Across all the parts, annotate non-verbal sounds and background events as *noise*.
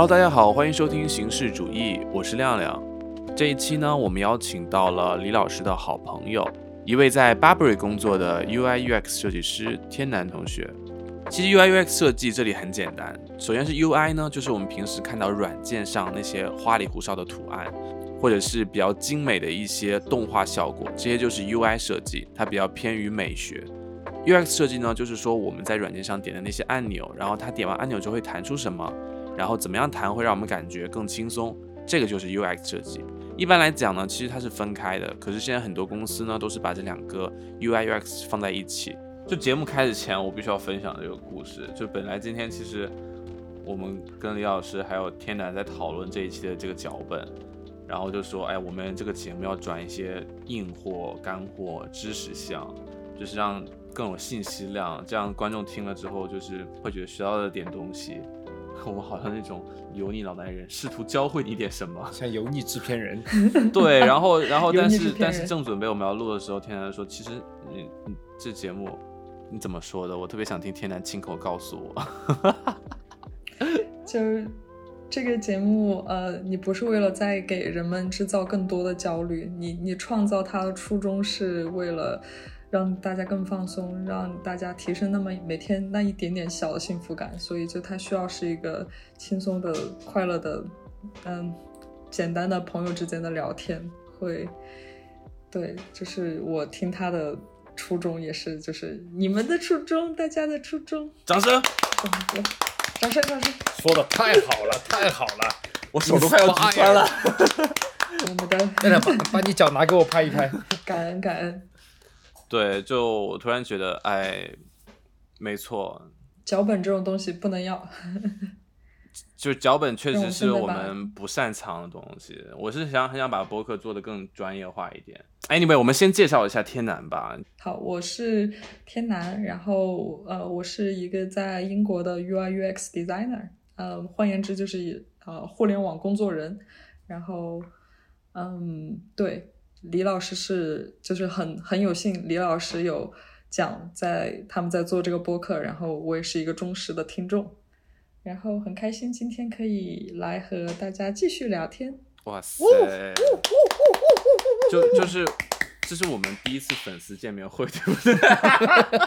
Hello，大家好，欢迎收听形式主义，我是亮亮。这一期呢，我们邀请到了李老师的好朋友，一位在 Burberry 工作的 UI UX 设计师天南同学。其实 UI UX 设计这里很简单，首先是 UI 呢，就是我们平时看到软件上那些花里胡哨的图案，或者是比较精美的一些动画效果，这些就是 UI 设计，它比较偏于美学。UX 设计呢，就是说我们在软件上点的那些按钮，然后它点完按钮就会弹出什么，然后怎么样弹会让我们感觉更轻松，这个就是 UX 设计。一般来讲呢，其实它是分开的，可是现在很多公司呢都是把这两个 UI UX 放在一起。就节目开始前，我必须要分享这个故事。就本来今天其实我们跟李老师还有天南在讨论这一期的这个脚本，然后就说，哎，我们这个节目要转一些硬货、干货、知识项，就是让更有信息量，这样观众听了之后就是会觉得学到了点东西。我们好像那种油腻老男人，试图教会你点什么，像油腻制片人。*laughs* 对，然后然后但是但是正准备我们要录的时候，天南说，其实你你这节目你怎么说的？我特别想听天南亲口告诉我。*laughs* 就是这个节目，呃，你不是为了在给人们制造更多的焦虑，你你创造它的初衷是为了让大家更放松，让大家提升那么每天那一点点小的幸福感，所以就它需要是一个轻松的、快乐的，嗯，简单的朋友之间的聊天，会，对，就是我听他的初衷也是，就是你们的初衷，大家的初衷，掌声！对掌声掌声。说的太好了，太好了！我手都快要举酸了。*laughs* 我们的亮亮，把把你脚拿给我拍一拍。感 *laughs* 恩感恩。对，就我突然觉得，哎，没错，脚本这种东西不能要，*laughs* 就脚本确实是我们不擅长的东西。我是想很想把播客做得更专业化一点。Anyway，我们先介绍一下天南吧。好，我是天南，然后呃，我是一个在英国的 UI UX designer，呃，换言之就是呃互联网工作人。然后，嗯，对，李老师是就是很很有幸，李老师有讲在他们在做这个播客，然后我也是一个忠实的听众，然后很开心今天可以来和大家继续聊天。哇塞，就就是这是我们第一次粉丝见面会，对不对？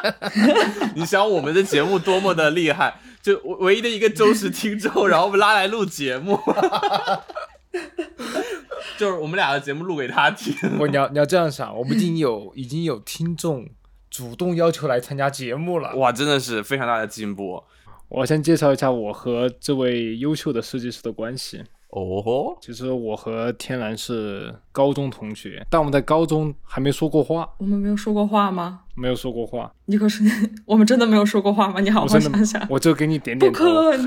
*laughs* 你想我们的节目多么的厉害，就唯唯一的一个忠实听众，然后我们拉来录节目，*laughs* 就是我们俩的节目录给他听。不，你要你要这样想，我们已经有已经有听众主动要求来参加节目了。哇，真的是非常大的进步我先介绍一下我和这位优秀的设计师的关系。哦吼！其实我和天蓝是高中同学，但我们在高中还没说过话，我们没有说过话吗？没有说过话。你可是我们真的没有说过话吗？你好好想想。我就给你点点不头可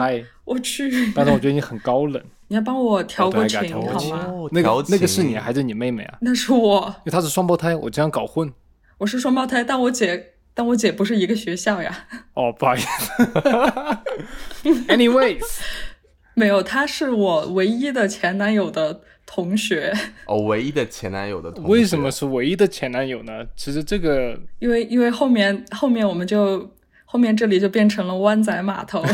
我去，但是我觉得你很高冷。你要帮我调过琴我等下给他调过琴好吗？哦那个那个是你还是你妹妹啊？那是我，因为她是双胞胎，我这样搞混。我是双胞胎，但我姐，但我姐不是一个学校呀。哦，不好意思。*laughs* Anyways，没有，他是我唯一的前男友的同学，哦，唯一的前男友的同学为什么是唯一的前男友呢？其实这个因为因为后面后面我们就后面这里就变成了湾仔码头。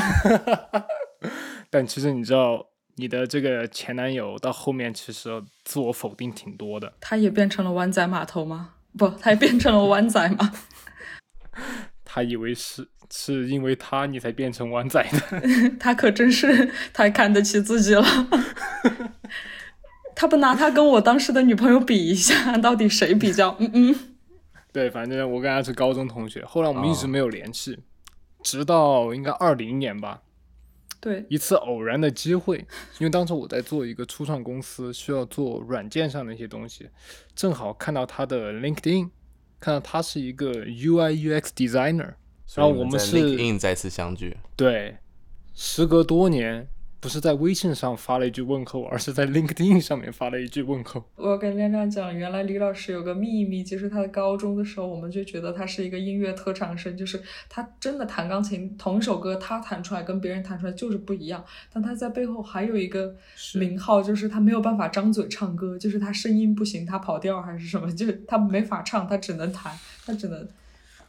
*laughs* 但其实你知道，你的这个前男友到后面其实自我否定挺多的。他也变成了湾仔码头吗？不，他也变成了湾仔吗？*laughs* 他以为是是因为他你才变成湾仔的。*laughs* 他可真是太看得起自己了。他不拿他跟我当时的女朋友比一下，*laughs* 到底谁比较？嗯嗯，对，反正我跟他是高中同学，后来我们一直哦没有联系，直到应该二零年吧，对，一次偶然的机会，因为当时我在做一个初创公司，需要做软件上的一些东西，正好看到他的 LinkedIn，看到他是一个 UI UX designer，然后我们是 LinkedIn 再次相聚，对，时隔多年，不是在微信上发了一句问候，而是在 LinkedIn 上面发了一句问候。我跟亮亮讲，原来李老师有个秘密，就是他在高中的时候，我们就觉得他是一个音乐特长生，就是他真的弹钢琴，同一首歌他弹出来跟别人弹出来就是不一样。但他在背后还有一个名号，就是他没有办法张嘴唱歌，就是他声音不行，他跑调还是什么，就是他没法唱，他只能弹，他只能，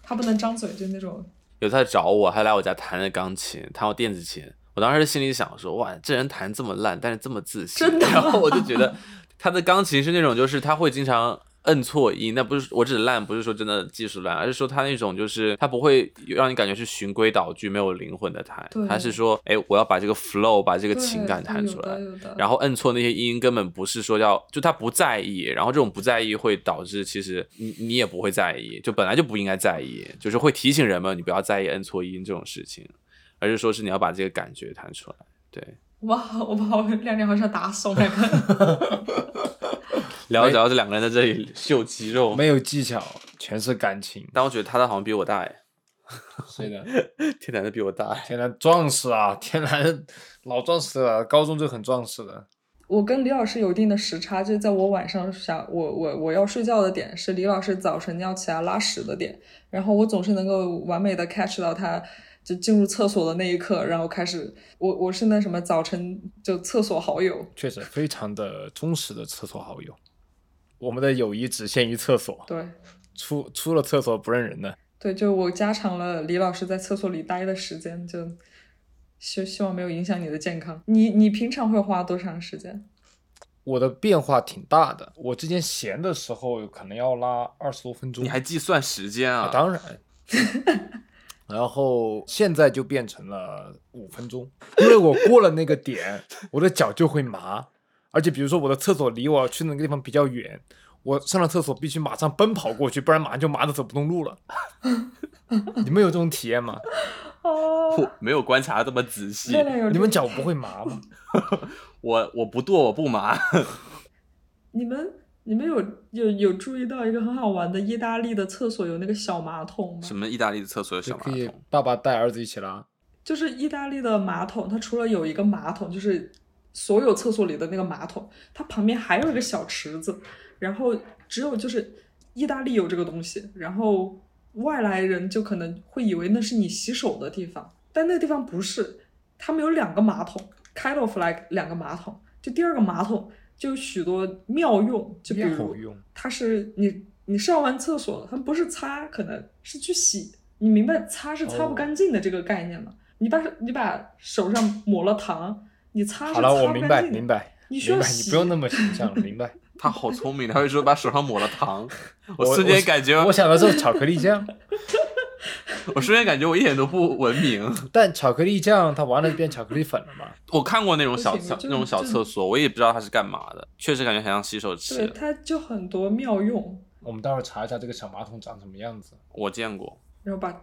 他不能张嘴，就那种。有他找我，还来我家弹的钢琴，弹我电子琴。我当时心里想说，哇，这人弹这么烂，但是这么自信，真的 *laughs* 然后我就觉得 *laughs* 他的钢琴是那种，就是他会经常摁错音，那不是我指的烂，不是说真的技术烂，而是说他那种就是他不会让你感觉是循规蹈矩、没有灵魂的弹，他是说，哎，我要把这个 flow，把这个情感弹出来然后摁错那些音，根本不是说要，就他不在意，然后这种不在意会导致其实你你也不会在意，就本来就不应该在意，就是会提醒人们你不要在意摁错音这种事情，而是说是你要把这个感觉弹出来。对，哇，我把我亮亮好像打怂两个。聊着聊着两个人在这里秀肌肉，没有技巧，全是感情。但我觉得他的好像比我大哎，*laughs* 谁的？*laughs* 天南的比我大哎，天南壮士啊，天南老壮士了，高中就很壮士了。我跟李老师有一定的时差，就在我晚上想我我我要睡觉的点是李老师早晨要起来拉屎的点，然后我总是能够完美的 catch 到他就进入厕所的那一刻，然后开始我我是那什么早晨就厕所好友，确实非常的忠实的厕所好友。我们的友谊只限于厕所，对出出了厕所不认人的。对，就我加长了李老师在厕所里待的时间，就希希望没有影响你的健康。你你平常会花多长时间？我的变化挺大的，我之前闲的时候可能要拉二十多分钟，你还计算时间啊？啊？当然。*laughs* 然后现在就变成了五分钟，因为我过了那个点，*laughs* 我的脚就会麻，而且比如说我的厕所离我要去那个地方比较远，我上了厕所必须马上奔跑过去，不然马上就麻的走不动路了。*laughs* 你们有这种体验吗？哦，我没有观察这么仔细，你们脚不会麻吗？*laughs* 我我不跺我不麻，你们你们有有有注意到一个很好玩的意大利的厕所有那个小马桶吗？什么意大利的厕所有就可以小马桶？爸爸带儿子一起拉。就是意大利的马桶，它除了有一个马桶，就是所有厕所里的那个马桶，它旁边还有一个小池子，然后只有就是意大利有这个东西，然后外来人就可能会以为那是你洗手的地方，但那个地方不是，他们有两个马桶，kind of like 两个马桶，就第二个马桶就有许多妙用，就比如它是你你上完厕所，它不是擦，可能是去洗。你明白擦是擦不干净的这个概念吗？你把你把手上抹了糖，你擦是好了，擦我明白不干净的明白，你需要明白，你洗不用那么形象了，明白。*laughs* 他好聪明，他会说把手上抹了糖，*laughs* 我我瞬间感觉我想到是巧克力酱，*laughs* *laughs* 我瞬间感觉我一点都不文明。*laughs* 但巧克力酱它完了就变巧克力粉了嘛？我看过那种小小那种小厕所，我也不知道它是干嘛的，确实感觉很像洗手对，池。它就很多妙用，我们待会儿查一下这个小马桶长什么样子。我见过，然后把然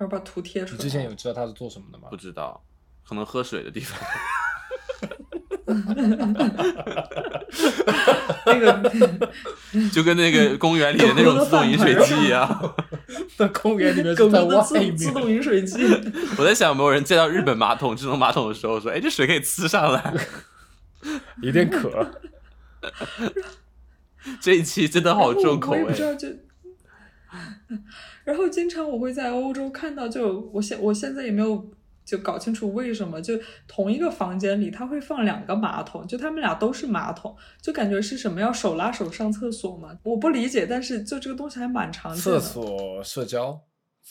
后把图贴出来。你之前有知道它是做什么的吗不？知道，可能喝水的地方。那个就跟那个公园里的那种自动饮水机一样。那公园里面狗是在外狗的自。动饮水机，我在想，有没有人见到日本马桶、智能马桶的时候说：“哎，这水可以呲上来。有点渴，”这一期真的好重口味。*laughs* 然后经常我会在欧洲看到，就我现我现在也没有就搞清楚为什么，就同一个房间里他会放两个马桶，就他们俩都是马桶，就感觉是什么要手拉手上厕所嘛？我不理解，但是就这个东西还蛮常见厕。所社交，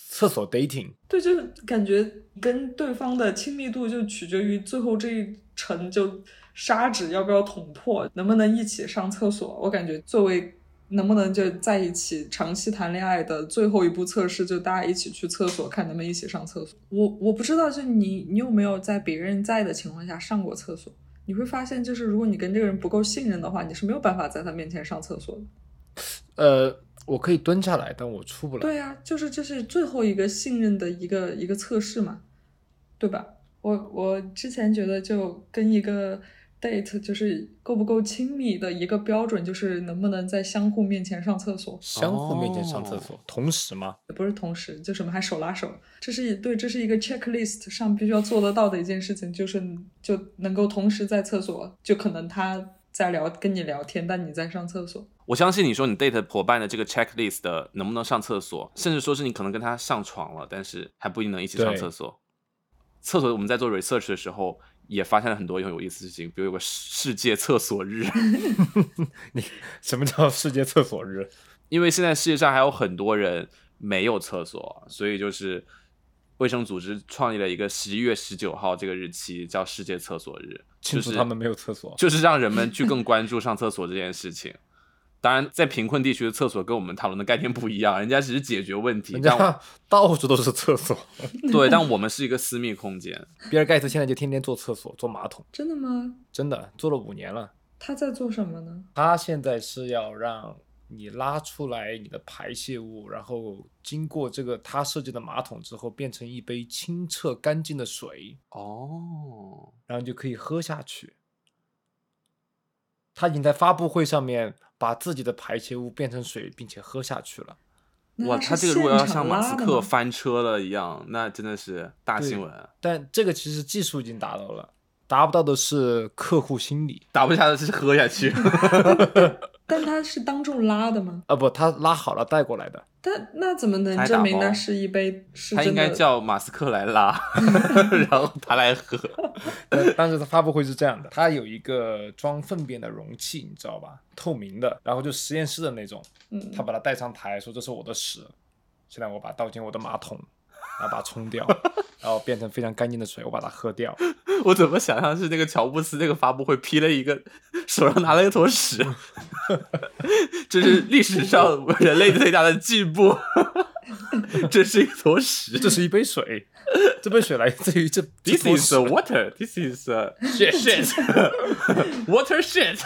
厕所 dating，对，就是感觉跟对方的亲密度就取决于最后这一层就砂纸要不要捅破，能不能一起上厕所。我感觉作为能不能就在一起长期谈恋爱的最后一步测试，就大家一起去厕所，看能不能一起上厕所。我我不知道，就你你有没有在别人在的情况下上过厕所？你会发现，就是如果你跟这个人不够信任的话，你是没有办法在他面前上厕所的。呃，我可以蹲下来，但我出不来。对呀、就是这是最后一个信任的一个一个测试嘛，对吧？我我之前觉得就跟一个 date 就是够不够亲密的一个标准，就是能不能在相互面前上厕所，相互面前上厕所，同时吗？也不是同时，就什么还手拉手，这是对，这是一个 checklist 上必须要做得到的一件事情，就是就能够同时在厕所，就可能他在聊跟你聊天，但你在上厕所。我相信你说你 date 伙伴的这个 checklist 的能不能上厕所，甚至说是你可能跟他上床了，但是还不一定能一起上厕所。厕所我们在做 research 的时候，也发现了很多很有意思的事情，比如有个世界厕所日，*laughs* 你什么叫世界厕所日？*laughs* 因为现在世界上还有很多人没有厕所，所以就是卫生组织创立了一个十一月十九号这个日期，叫世界厕所日，就是他们没有厕所。就是让人们去更关注上厕所这件事情。当然，在贫困地区的厕所跟我们讨论的概念不一样，*laughs* 人家只是解决问题，但人家 *laughs* 到处都是厕所。*laughs* 对，但我们是一个私密空间。比尔盖茨现在就天天坐厕所、坐马桶，真的吗？真的做了五年了。他在做什么呢？他现在是要让你拉出来你的排泄物，然后经过这个他设计的马桶之后，变成一杯清澈干净的水，哦，然后你就可以喝下去。他已经在发布会上面把自己的排泄物变成水，并且喝下去了。哇，他他这个如果要像马斯克翻车了一样，那真的是大新闻。但这个其实技术已经达到了，达不到的是客户心理。达不下的是喝下去。*laughs* 但他是当众拉的吗？啊不，他拉好了带过来的。但那怎么能证明那是一杯是他应？该叫马斯克来拉，*laughs* *laughs* 然后他来喝。*laughs* 但但是他发布会是这样的，他有一个装粪便的容器，你知道吧？透明的，然后就实验室的那种。嗯，他把它带上台，说这是我的屎，现在我把它倒进我的马桶，然后把它冲掉，然后变成非常干净的水，我把它喝掉。我怎么想象是那个乔布斯那个发布会披了一个手上拿了一坨屎，*laughs* 这是历史上人类最大的进步。*laughs* 这是一坨屎。这是一杯水，这杯水来自于这。This is 屎 a water. This is *laughs* shit shit. water shit.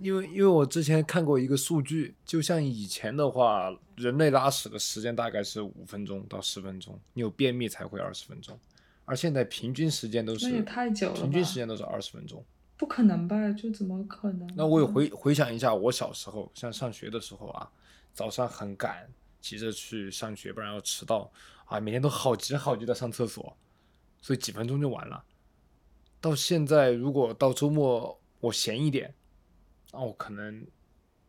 因为因为我之前看过一个数据，就像以前的话，人类拉屎的时间大概是五分钟到十分钟，你有便秘才会二十分钟，而现在平均时间都是那也太久了平均时间都是二十分钟。不可能吧？就怎么可能？那我也回回想一下，我小时候像上学的时候啊，早上很赶，急着去上学，不然要迟到啊，每天都好急好急的上厕所，所以几分钟就完了。到现在，如果到周末我闲一点，那我可能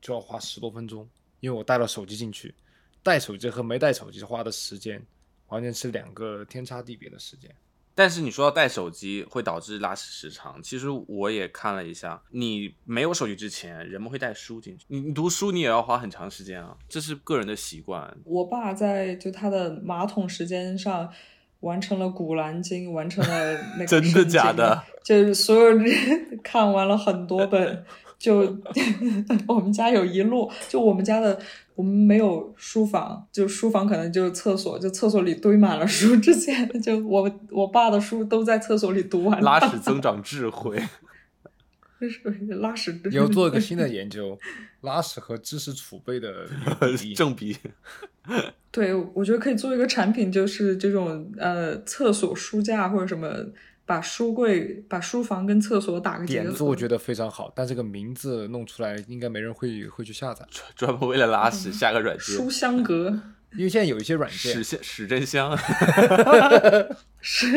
就要花十多分钟，因为我带了手机进去，带手机和没带手机花的时间完全是两个天差地别的时间。但是你说要带手机会导致拉屎时长，其实我也看了一下，你没有手机之前，人们会带书进去，你你读书你也要花很长时间啊，这是个人的习惯。我爸在就他的马桶时间上完成了《古兰经》，完成了那个 *laughs* 真的假的？*laughs* 就是所有人 *laughs* 看完了很多本，就我们家有一摞，就我们家的我们没有书房，就书房可能就是厕所，就厕所里堆满了书。之前就 *laughs* 我我爸的书都在厕所里读完了，拉屎增长智慧，*laughs* 就是拉屎。你要做一个新的研究，*laughs* 拉屎和知识储备的比正比。对，我觉得可以做一个产品，就是这种呃厕所书架或者什么，把书柜、把书房跟厕所打个结合。点子我觉得非常好，但这个名字弄出来应该没人会会去下载，专门为了拉屎下个软件，书香格因为现在有一些软件屎，香 *laughs* 屎真香。是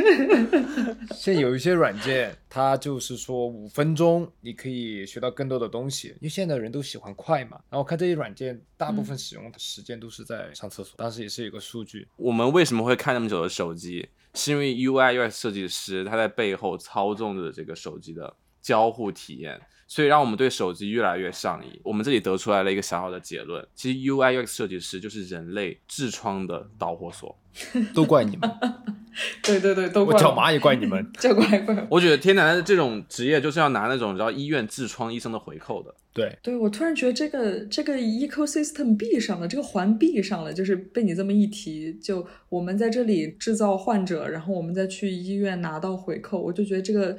现在有一些软件，它就是说五分钟你可以学到更多的东西，因为现在的人都喜欢快嘛。然后看这些软件大部分使用的时间都是在上厕所，当时也是有个数据，我们为什么会看那么久的手机？是因为 UI UI 设计师他在背后操纵着这个手机的交互体验，所以让我们对手机越来越上瘾。我们这里得出来了一个小小的结论：其实 UI UX 设计师就是人类痔疮的导火索。*laughs* 都怪你们，*laughs* 对对对，都怪我怪脚麻也怪你们。就怪怪我。觉得天南的这种职业就是要拿那种你知道医院痔疮医生的回扣的。对，对我突然觉得这个这个 ecosystem 闭上了，这个环闭上了，就是被你这么一提，就我们在这里制造患者，然后我们再去医院拿到回扣，我就觉得这个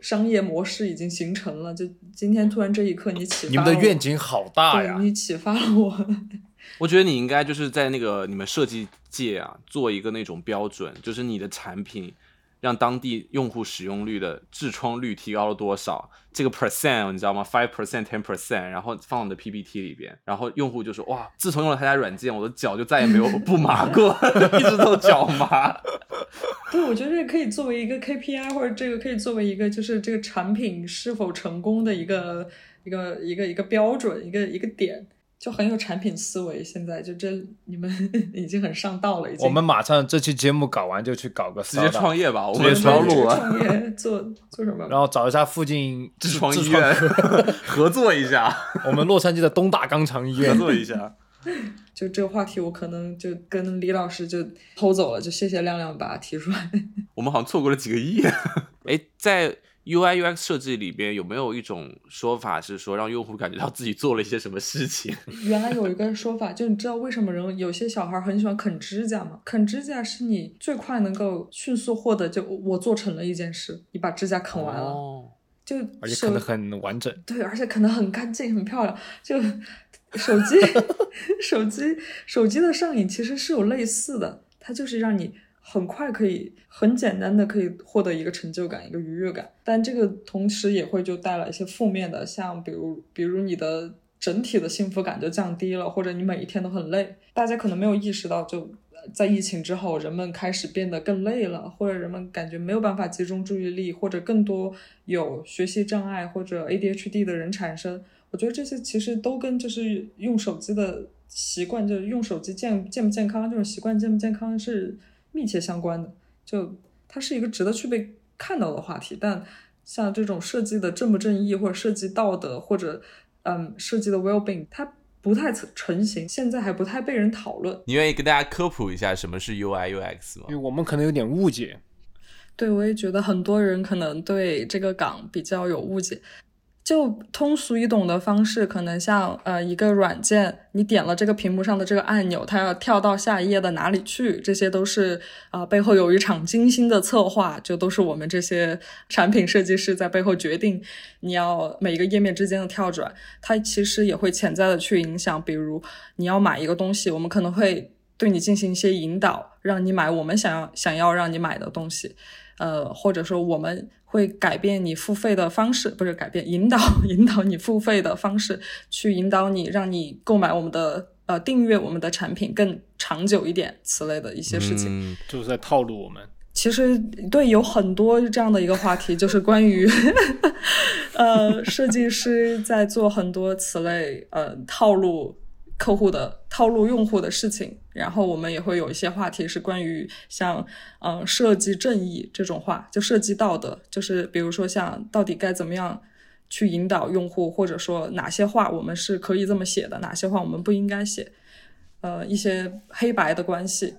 商业模式已经形成了。就今天突然这一刻，你启发你们的了我愿景好大呀！你启发了我。*laughs* 我觉得你应该就是在那个你们设计界啊，做一个那种标准，就是你的产品让当地用户使用率的痔疮率提高了多少，这个 percent 你知道吗？five percent, ten percent，然后放你的 PPT 里边，然后用户就说哇，自从用了他家软件，我的脚就再也没有不麻过，*laughs* 一直都脚麻。对，我觉得这可以作为一个 KPI，或者这个可以作为一个就是这个产品是否成功的一个一个一个一个标准，一个一个点，就很有产品思维。现在就这你们 *laughs* 已经很上道了，已经。我们马上这期节目搞完就去搞个直接创业吧，我直接们不要创业录了，创业做做什么？然后找一下附近痔疮医院 *laughs* *laughs* 合作一下，我们洛杉矶的东大肛肠医院合，作一下。就这个话题，我可能就跟李老师就偷走了，就谢谢亮亮把它提出来。我们好像错过了几个亿。哎，在 UI UX 设计里边有没有一种说法是说让用户感觉到自己做了一些什么事情？*laughs* 原来有一个说法，就你知道为什么人有些小孩很喜欢啃指甲吗？啃指甲是你最快能够迅速获得，就我做成了一件事，你把指甲啃完了。哦就而且啃得很完整。对，而且啃得很干净、很漂亮。就手机、*laughs* 手机、手机的上瘾其实是有类似的，它就是让你很快可以、很简单的可以获得一个成就感、一个愉悦感。但这个同时也会就带来一些负面的，像比如，比如你的整体的幸福感就降低了，或者你每一天都很累。大家可能没有意识到，就在疫情之后，人们开始变得更累了，或者人们感觉没有办法集中注意力，或者更多有学习障碍或者 ADHD 的人产生。我觉得这些其实都跟就是用手机的习惯，就是用手机健健不健康这种习惯健不健康是密切相关的。就它是一个值得去被看到的话题，但像这种设计的正不正义，或者设计道德，或者嗯设计的 well being，它不太成成型，现在还不太被人讨论。你愿意跟大家科普一下什么是 UI UX 吗因为？我们可能有点误解，对，我也觉得很多人可能对这个岗比较有误解。就通俗易懂的方式，可能像呃一个软件，你点了这个屏幕上的这个按钮，它要跳到下一页的哪里去，这些都是啊、背后有一场精心的策划，就都是我们这些产品设计师在背后决定你要每一个页面之间的跳转，它其实也会潜在的去影响，比如你要买一个东西，我们可能会对你进行一些引导，让你买我们想要想要让你买的东西。呃，或者说我们会改变你付费的方式，不是改变，引导 *laughs* 引导你付费的方式，去引导你，让你购买我们的呃订阅我们的产品更长久一点，此类的一些事情。嗯，就是在套路我们。其实对有很多这样的一个话题，就是关于呃设计师在做很多此类呃套路客户的套路用户的事情。然后我们也会有一些话题是关于像嗯、呃设计正义这种话，就设计道德，就是比如说像到底该怎么样。去引导用户，或者说哪些话我们是可以这么写的，哪些话我们不应该写，呃，一些黑白的关系，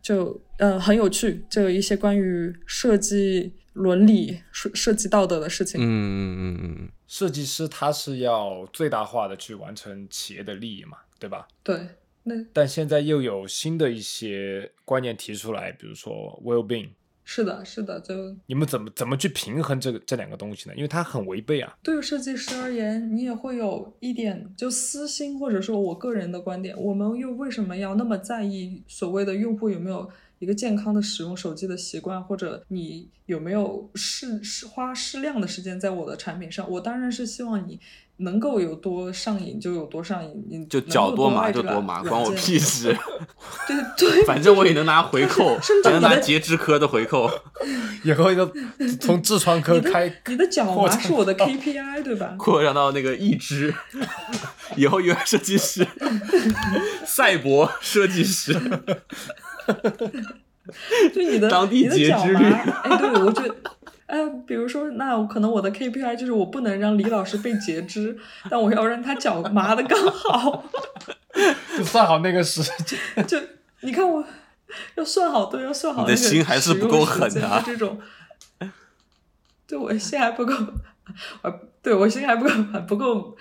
就呃很有趣，就有一些关于设计伦理、设设计道德的事情。嗯嗯嗯嗯，设计师他是要最大化的去完成企业的利益嘛，对吧？对，那但现在又有新的一些观念提出来，比如说 well-being，是的，是的，就你们怎么怎么去平衡这个这两个东西呢？因为它很违背啊。对于设计师而言，你也会有一点就私心，或者说我个人的观点，我们又为什么要那么在意所谓的用户有没有一个健康的使用手机的习惯，或者你有没有适适花适量的时间在我的产品上？我当然是希望你能够有多上瘾就有多上瘾，你就脚多麻就多麻，关我屁事。对对，*laughs* 反正我也能拿回扣，*laughs* 甚至还能拿截肢科的回扣。*laughs* 以后就从痔疮科开，你的脚麻是我的 KPI 对吧？扩展到那个义肢，以后 UI 设计师、赛博设计师，就你的当地截肢率哎，对我觉得。呃，比如说，那可能我的 KPI 就是我不能让李老师被截肢，*laughs* 但我要让他脚麻的刚好。*laughs* 就算好那个时间。*laughs* 就你看我要算好，对，要算好你的那个心还是不够狠使用时间啊这种，对我心还不够，我对我心还不够，还不够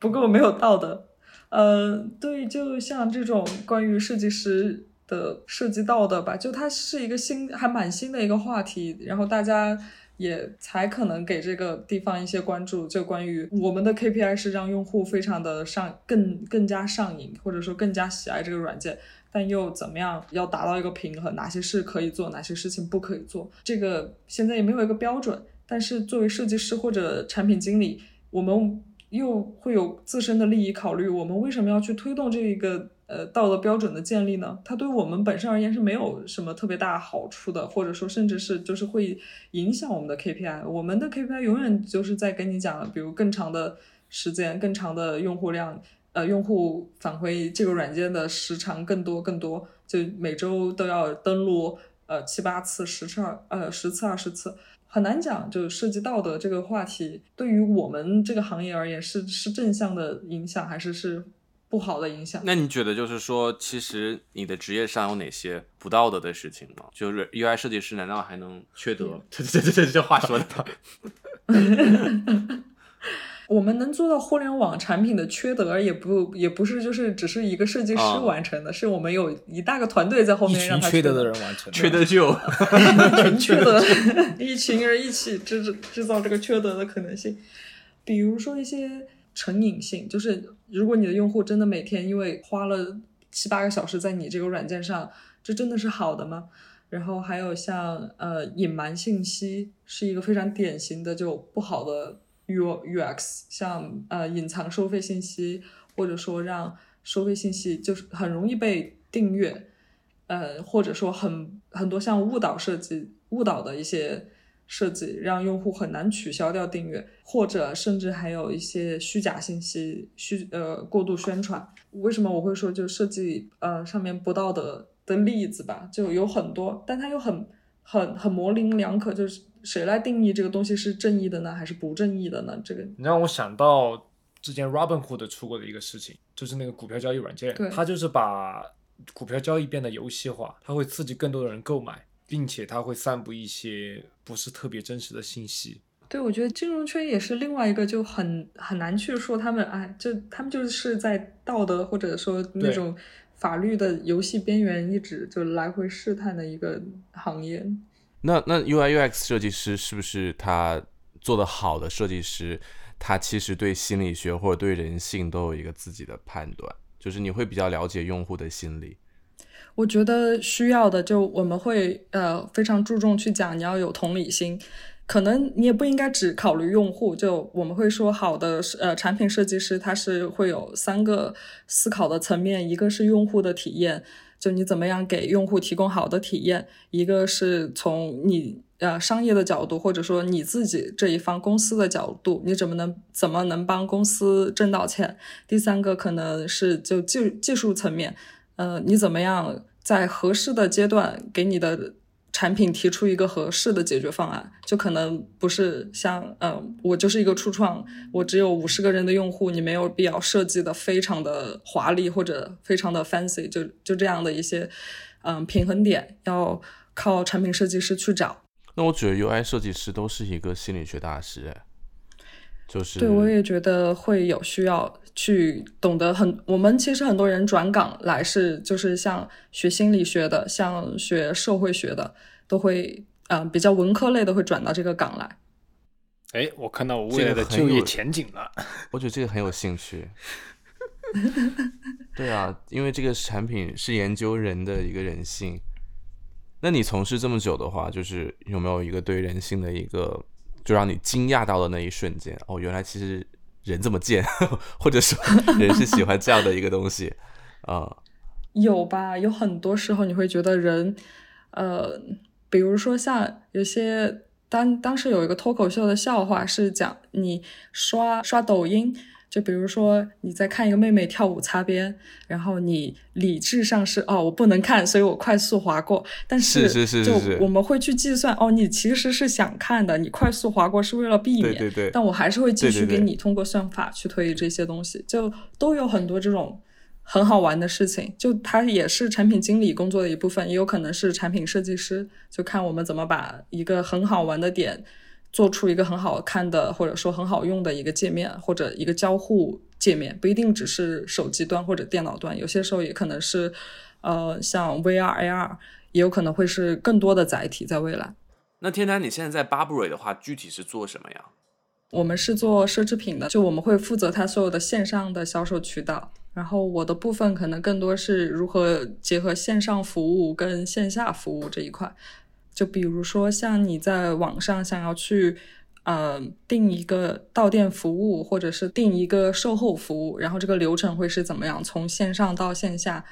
不够没有道德。呃，对，就像这种关于设计师的涉及到的吧，就它是一个新还蛮新的一个话题，然后大家。也才可能给这个地方一些关注，就关于我们的 KPI 是让用户非常的上更更加上瘾，或者说更加喜爱这个软件，但又怎么样要达到一个平衡，哪些事可以做，哪些事情不可以做，这个现在也没有一个标准。但是作为设计师或者产品经理，我们又会有自身的利益考虑，我们为什么要去推动这一个呃道德标准的建立呢？它对我们本身而言是没有什么特别大好处的，或者说甚至是就是会影响我们的 KPI。我们的 KPI 永远就是在跟你讲，比如更长的时间、更长的用户量。呃，用户返回这个软件的时长更多更多，就每周都要登录呃七八次、十次呃十次二十次，很难讲。就涉及道德这个话题，对于我们这个行业而言是是正向的影响，还是是不好的影响。那你觉得就是说，其实你的职业上有哪些不道德的事情吗？就是 UI 设计师难道还能缺德？这这这这，这话说的。*laughs* 我们能做到互联网产品的缺德，也不也不是就是只是一个设计师完成的，是我们有一大个团队在后面让他缺德的人完成，*laughs* 缺德就 *laughs* 一群缺德，一群人一起制制制造这个缺德的可能性。比如说一些成瘾性，就是如果你的用户真的每天因为花了七八个小时在你这个软件上，这真的是好的吗？然后还有像呃隐瞒信息，是一个非常典型的就不好的。U U X 像呃隐藏收费信息，或者说让收费信息就是很容易被订阅，呃或者说很很多像误导设计、误导的一些设计，让用户很难取消掉订阅，或者甚至还有一些虚假信息、虚呃过度宣传。为什么我会说就设计呃上面不道德的例子吧，就有很多，但它又很很很模棱两可，就是。谁来定义这个东西是正义的呢，还是不正义的呢？这个你让我想到之前 Robinhood 出过的一个事情，就是那个股票交易软件，它就是把股票交易变得游戏化，它会刺激更多的人购买，并且它会散布一些不是特别真实的信息。对，我觉得金融圈也是另外一个就很很难去说他们，哎，就他们就是在道德或者说那种法律的游戏边缘一直就来回试探的一个行业。那那 UI UX 设计师是不是他做的好的设计师，他其实对心理学或者对人性都有一个自己的判断，就是你会比较了解用户的心理。我觉得需要的，就我们会呃非常注重去讲，你要有同理心，可能你也不应该只考虑用户，就我们会说好的呃产品设计师他是会有三个思考的层面，一个是用户的体验。就你怎么样给用户提供好的体验？一个是从你呃商业的角度，或者说你自己这一方公司的角度，你怎么能怎么能帮公司挣到钱？第三个可能是就技技术层面，呃，你怎么样在合适的阶段给你的。产品提出一个合适的解决方案，就可能不是像，嗯，我就是一个初创，我只有五十个人的用户，你没有必要设计的非常的华丽或者非常的 fancy，就就这样的一些，嗯，平衡点要靠产品设计师去找。那我觉得 UI 设计师都是一个心理学大师，哎，就是，对我也觉得会有需要。去懂得很，我们其实很多人转岗来是就是像学心理学的，像学社会学的，都会嗯比较文科类的会转到这个岗来。哎，我看到我未来的就业前景了。*laughs* 我觉得这个很有兴趣。*laughs* 对啊，因为这个产品是研究人的一个人性。那你从事这么久的话，就是有没有一个对人性的一个，就让你惊讶到的那一瞬间？哦，原来其实。人这么贱，*laughs* 或者说 *laughs* 人是喜欢这样的一个东西啊？有吧？有很多时候你会觉得人，呃，比如说像有些当当时有一个脱口秀的笑话是讲你刷刷抖音。就比如说你在看一个妹妹跳舞擦边，然后你理智上是哦我不能看，所以我快速划过。但是是是是就我们会去计算哦，你其实是想看的，你快速划过是为了避免。对对对。但我还是会继续给你通过算法去推这些东西，就都有很多这种很好玩的事情。就它也是产品经理工作的一部分，也有可能是产品设计师，就看我们怎么把一个很好玩的点。做出一个很好看的，或者说很好用的一个界面，或者一个交互界面，不一定只是手机端或者电脑端，有些时候也可能是，呃，像 VR、AR，也有可能会是更多的载体在未来。那天南，你现在在 Burberry 的话，具体是做什么呀？我们是做奢侈品的，就我们会负责它所有的线上的销售渠道，然后我的部分可能更多是如何结合线上服务跟线下服务这一块。就比如说，像你在网上想要去，呃，定一个到店服务，或者是定一个售后服务，然后这个流程会是怎么样？从线上到线下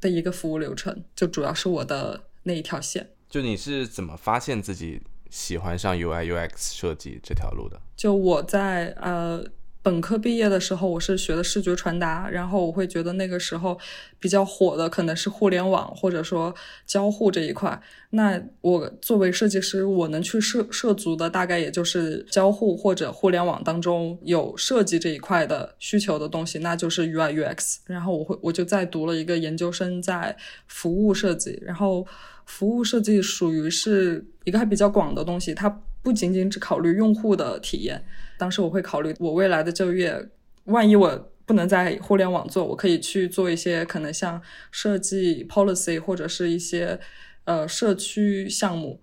的一个服务流程，就主要是我的那一条线。就你是怎么发现自己喜欢上 UI UX 设计这条路的？就我在呃本科毕业的时候，我是学的视觉传达，然后我会觉得那个时候比较火的可能是互联网或者说交互这一块。那我作为设计师，我能去涉涉足的大概也就是交互或者互联网当中有设计这一块的需求的东西，那就是 UI UX。然后我会我就再读了一个研究生，在服务设计。然后服务设计属于是一个还比较广的东西，它不仅仅只考虑用户的体验。当时我会考虑，我未来的就业，万一我不能在互联网做，我可以去做一些可能像设计 policy 或者是一些呃社区项目，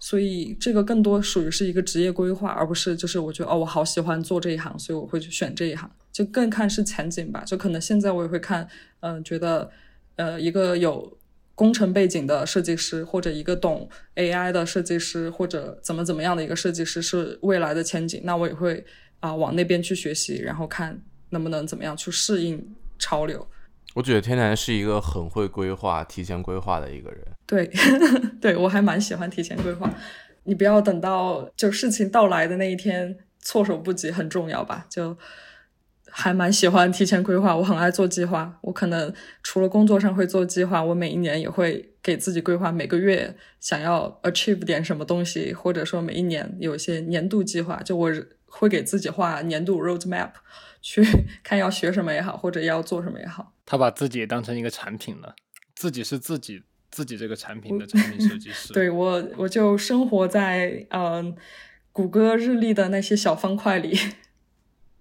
所以这个更多属于是一个职业规划，而不是就是我觉得哦，我好喜欢做这一行，所以我会去选这一行，就更看是前景吧。就可能现在我也会看，嗯，觉得呃一个有。工程背景的设计师，或者一个懂 AI 的设计师，或者怎么怎么样的一个设计师是未来的前景，那我也会啊往那边去学习，然后看能不能怎么样去适应潮流。我觉得天南是一个很会规划、提前规划的一个人。对，*laughs* 对我还蛮喜欢提前规划。你不要等到就事情到来的那一天措手不及，很重要吧？就。还蛮喜欢提前规划，我很爱做计划。我可能除了工作上会做计划，我每一年也会给自己规划每个月想要 achieve 点什么东西，或者说每一年有一些年度计划。就我会给自己画年度 roadmap，*laughs* 去看要学什么也好，或者要做什么也好。他把自己当成一个产品了，自己是自己自己这个产品的产品设计师。*laughs* 对我，我就生活在嗯谷歌日历的那些小方块里。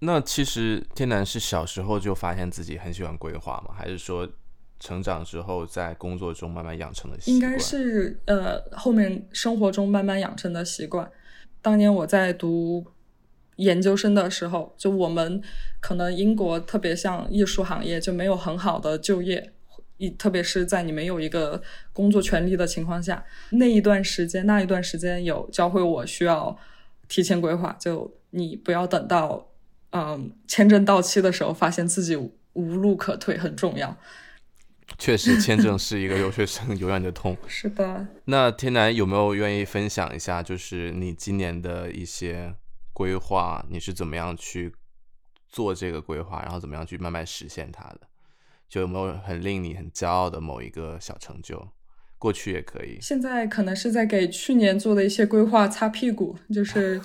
那其实天南是小时候就发现自己很喜欢规划吗？还是说成长之后在工作中慢慢养成的习惯？应该是呃后面生活中慢慢养成的习惯。当年我在读研究生的时候，就我们可能英国特别像艺术行业就没有很好的就业，一特别是在你没有一个工作权利的情况下，那一段时间那一段时间有教会我需要提前规划，就你不要等到。嗯，签证到期的时候，发现自己无路可退，很重要。确实，签证是一个留学生永远的痛。*laughs* 是的。那天南有没有愿意分享一下，就是你今年的一些规划，你是怎么样去做这个规划，然后怎么样去慢慢实现它的？就有没有很令你很骄傲的某一个小成就？过去也可以。现在可能是在给去年做的一些规划擦屁股，就是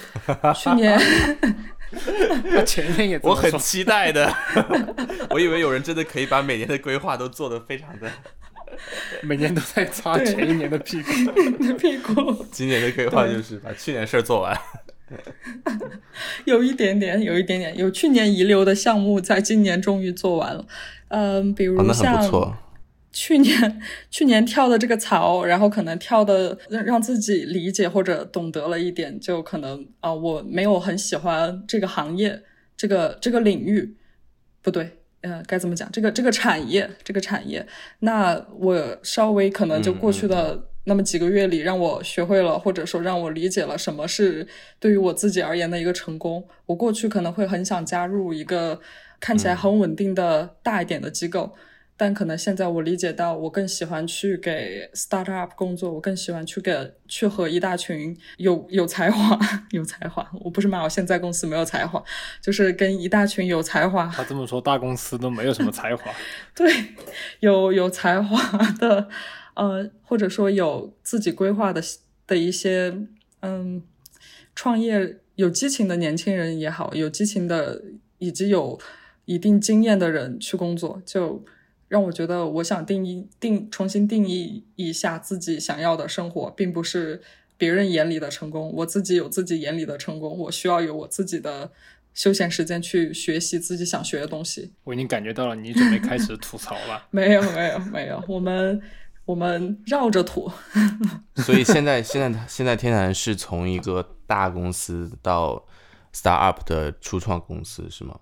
去年。*laughs* 前年也，我很期待的。*laughs* 我以为有人真的可以把每年的规划都做得非常的，*laughs* 每年都在擦前一年的屁股。屁股。今年的规划就是把去年事儿做完。有一点点，有一点点，有去年遗留的项目，在今年终于做完了。嗯，比如像。去年去年跳的这个槽，然后可能跳的让让自己理解或者懂得了一点，就可能啊，我没有很喜欢这个行业，这个这个领域，不对，呃，该怎么讲？这个这个产业，这个产业，那我稍微可能就过去的那么几个月里，让我学会了，或者说让我理解了什么是对于我自己而言的一个成功。我过去可能会很想加入一个看起来很稳定的大一点的机构。但可能现在我理解到，我更喜欢去给 startup 工作，我更喜欢去给去和一大群有有才华、*laughs* 有才华。我不是骂我现在公司没有才华，就是跟一大群有才华。他这么说，大公司都没有什么才华。*laughs* 对，有有才华的，呃，或者说有自己规划的的一些，嗯，创业有激情的年轻人也好，有激情的以及有一定经验的人去工作，就。让我觉得，我想定义定重新定义一下自己想要的生活，并不是别人眼里的成功。我自己有自己眼里的成功，我需要有我自己的休闲时间去学习自己想学的东西。我已经感觉到了，你准备开始吐槽了。*laughs* 没有，没有，没有，我们我们绕着吐。*laughs* 所以现在，现在，现在天然是从一个大公司到 startup 的初创公司，是吗？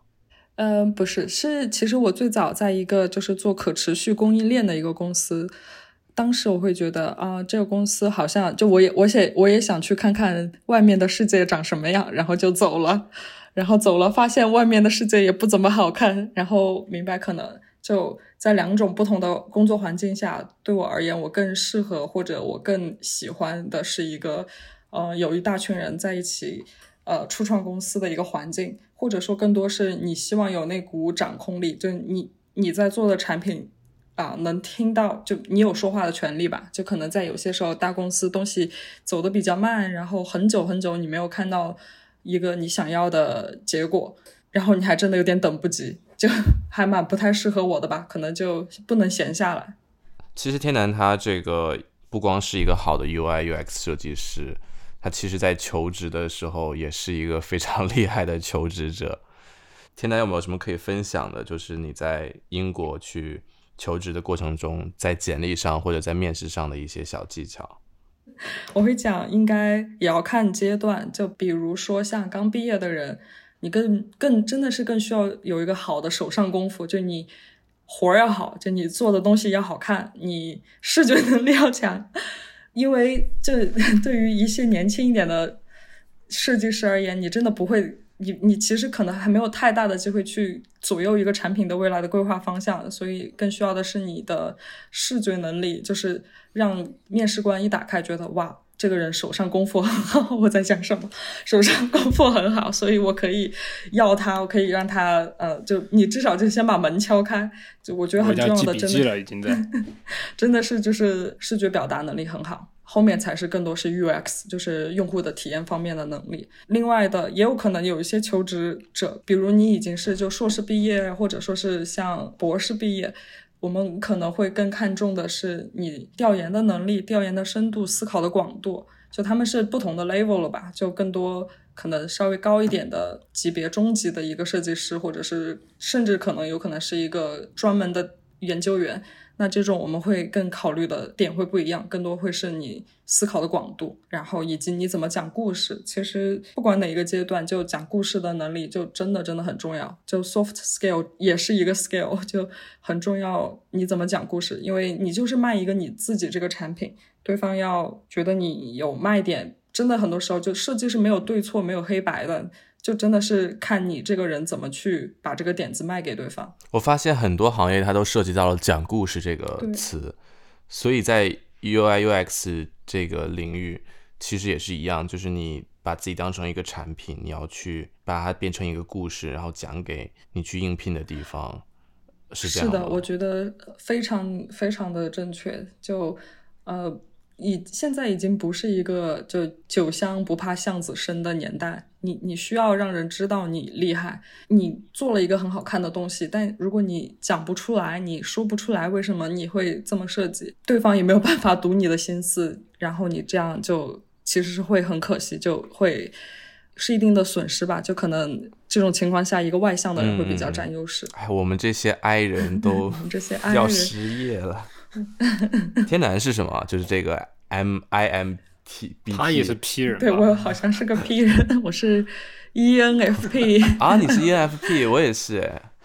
嗯，不是，是其实我最早在一个就是做可持续供应链的一个公司，当时我会觉得啊，这个公司好像就我也我也我也想去看看外面的世界长什么样，然后就走了，然后走了，发现外面的世界也不怎么好看，然后明白可能就在两种不同的工作环境下，对我而言，我更适合或者我更喜欢的是一个，呃，有一大群人在一起。呃初创公司的一个环境，或者说更多是你希望有那股掌控力，就你你在做的产品啊，能听到就你有说话的权利吧。就可能在有些时候大公司东西走的比较慢，然后很久很久你没有看到一个你想要的结果，然后你还真的有点等不及，就 *laughs* 还蛮不太适合我的吧，可能就不能闲下来。其实天南他这个不光是一个好的 UI UX 设计师，他其实在求职的时候也是一个非常 *laughs* 厉害的求职者。天南有没有什么可以分享的？就是你在英国去求职的过程中，在简历上或者在面试上的一些小技巧。*laughs* 我会讲，应该也要看阶段。就比如说像刚毕业的人，你更更真的是更需要有一个好的手上功夫，就你。活儿要好，就你做的东西要好看，你视觉能力要强，因为这对于一些年轻一点的设计师而言，你真的不会，你你其实可能还没有太大的机会去左右一个产品的未来的规划方向，所以更需要的是你的视觉能力，就是让面试官一打开觉得哇。这个人手上功夫很好，*laughs* 我在讲什么？手上功夫很好，所以我可以要他，我可以让他，呃，就你至少就先把门敲开。就我觉得很重要的，真的，已经在，*laughs* 真的是就是视觉表达能力很好，后面才是更多是 UX，就是用户的体验方面的能力。另外的也有可能有一些求职者，比如你已经是就硕士毕业，或者说是像博士毕业。我们可能会更看重的是你调研的能力、调研的深度、思考的广度，就他们是不同的 level 了吧？就更多可能稍微高一点的级别、中级的一个设计师，或者是甚至可能有可能是一个专门的研究员。那这种我们会更考虑的点会不一样，更多会是你思考的广度，然后以及你怎么讲故事。其实不管哪一个阶段，就讲故事的能力就真的真的很重要。就 soft skill 也是一个 skill，*laughs* 就很重要。你怎么讲故事？因为你就是卖一个你自己这个产品，对方要觉得你有卖点，真的很多时候就设计是没有对错，没有黑白的。就真的是看你这个人怎么去把这个点子卖给对方。我发现很多行业它都涉及到了讲故事这个词，所以在 UI UX 这个领域其实也是一样，就是你把自己当成一个产品，你要去把它变成一个故事，然后讲给你去应聘的地方，是这样。是的，我觉得非常非常的正确。就呃。已现在已经不是一个就酒香不怕巷子深的年代，你你需要让人知道你厉害，你做了一个很好看的东西，但如果你讲不出来，你说不出来为什么你会这么设计，对方也没有办法读你的心思，然后你这样就其实是会很可惜，就会是一定的损失吧，就可能这种情况下，一个外向的人会比较占优势。哎，我们这些 I 人都 *laughs* 这些要失业了。天南是什么？*laughs* 就是这个 M I M T B，他也是 P 人。对我好像是个 P 人，我是 E N F P *laughs* 啊，你是 E N F P，我也是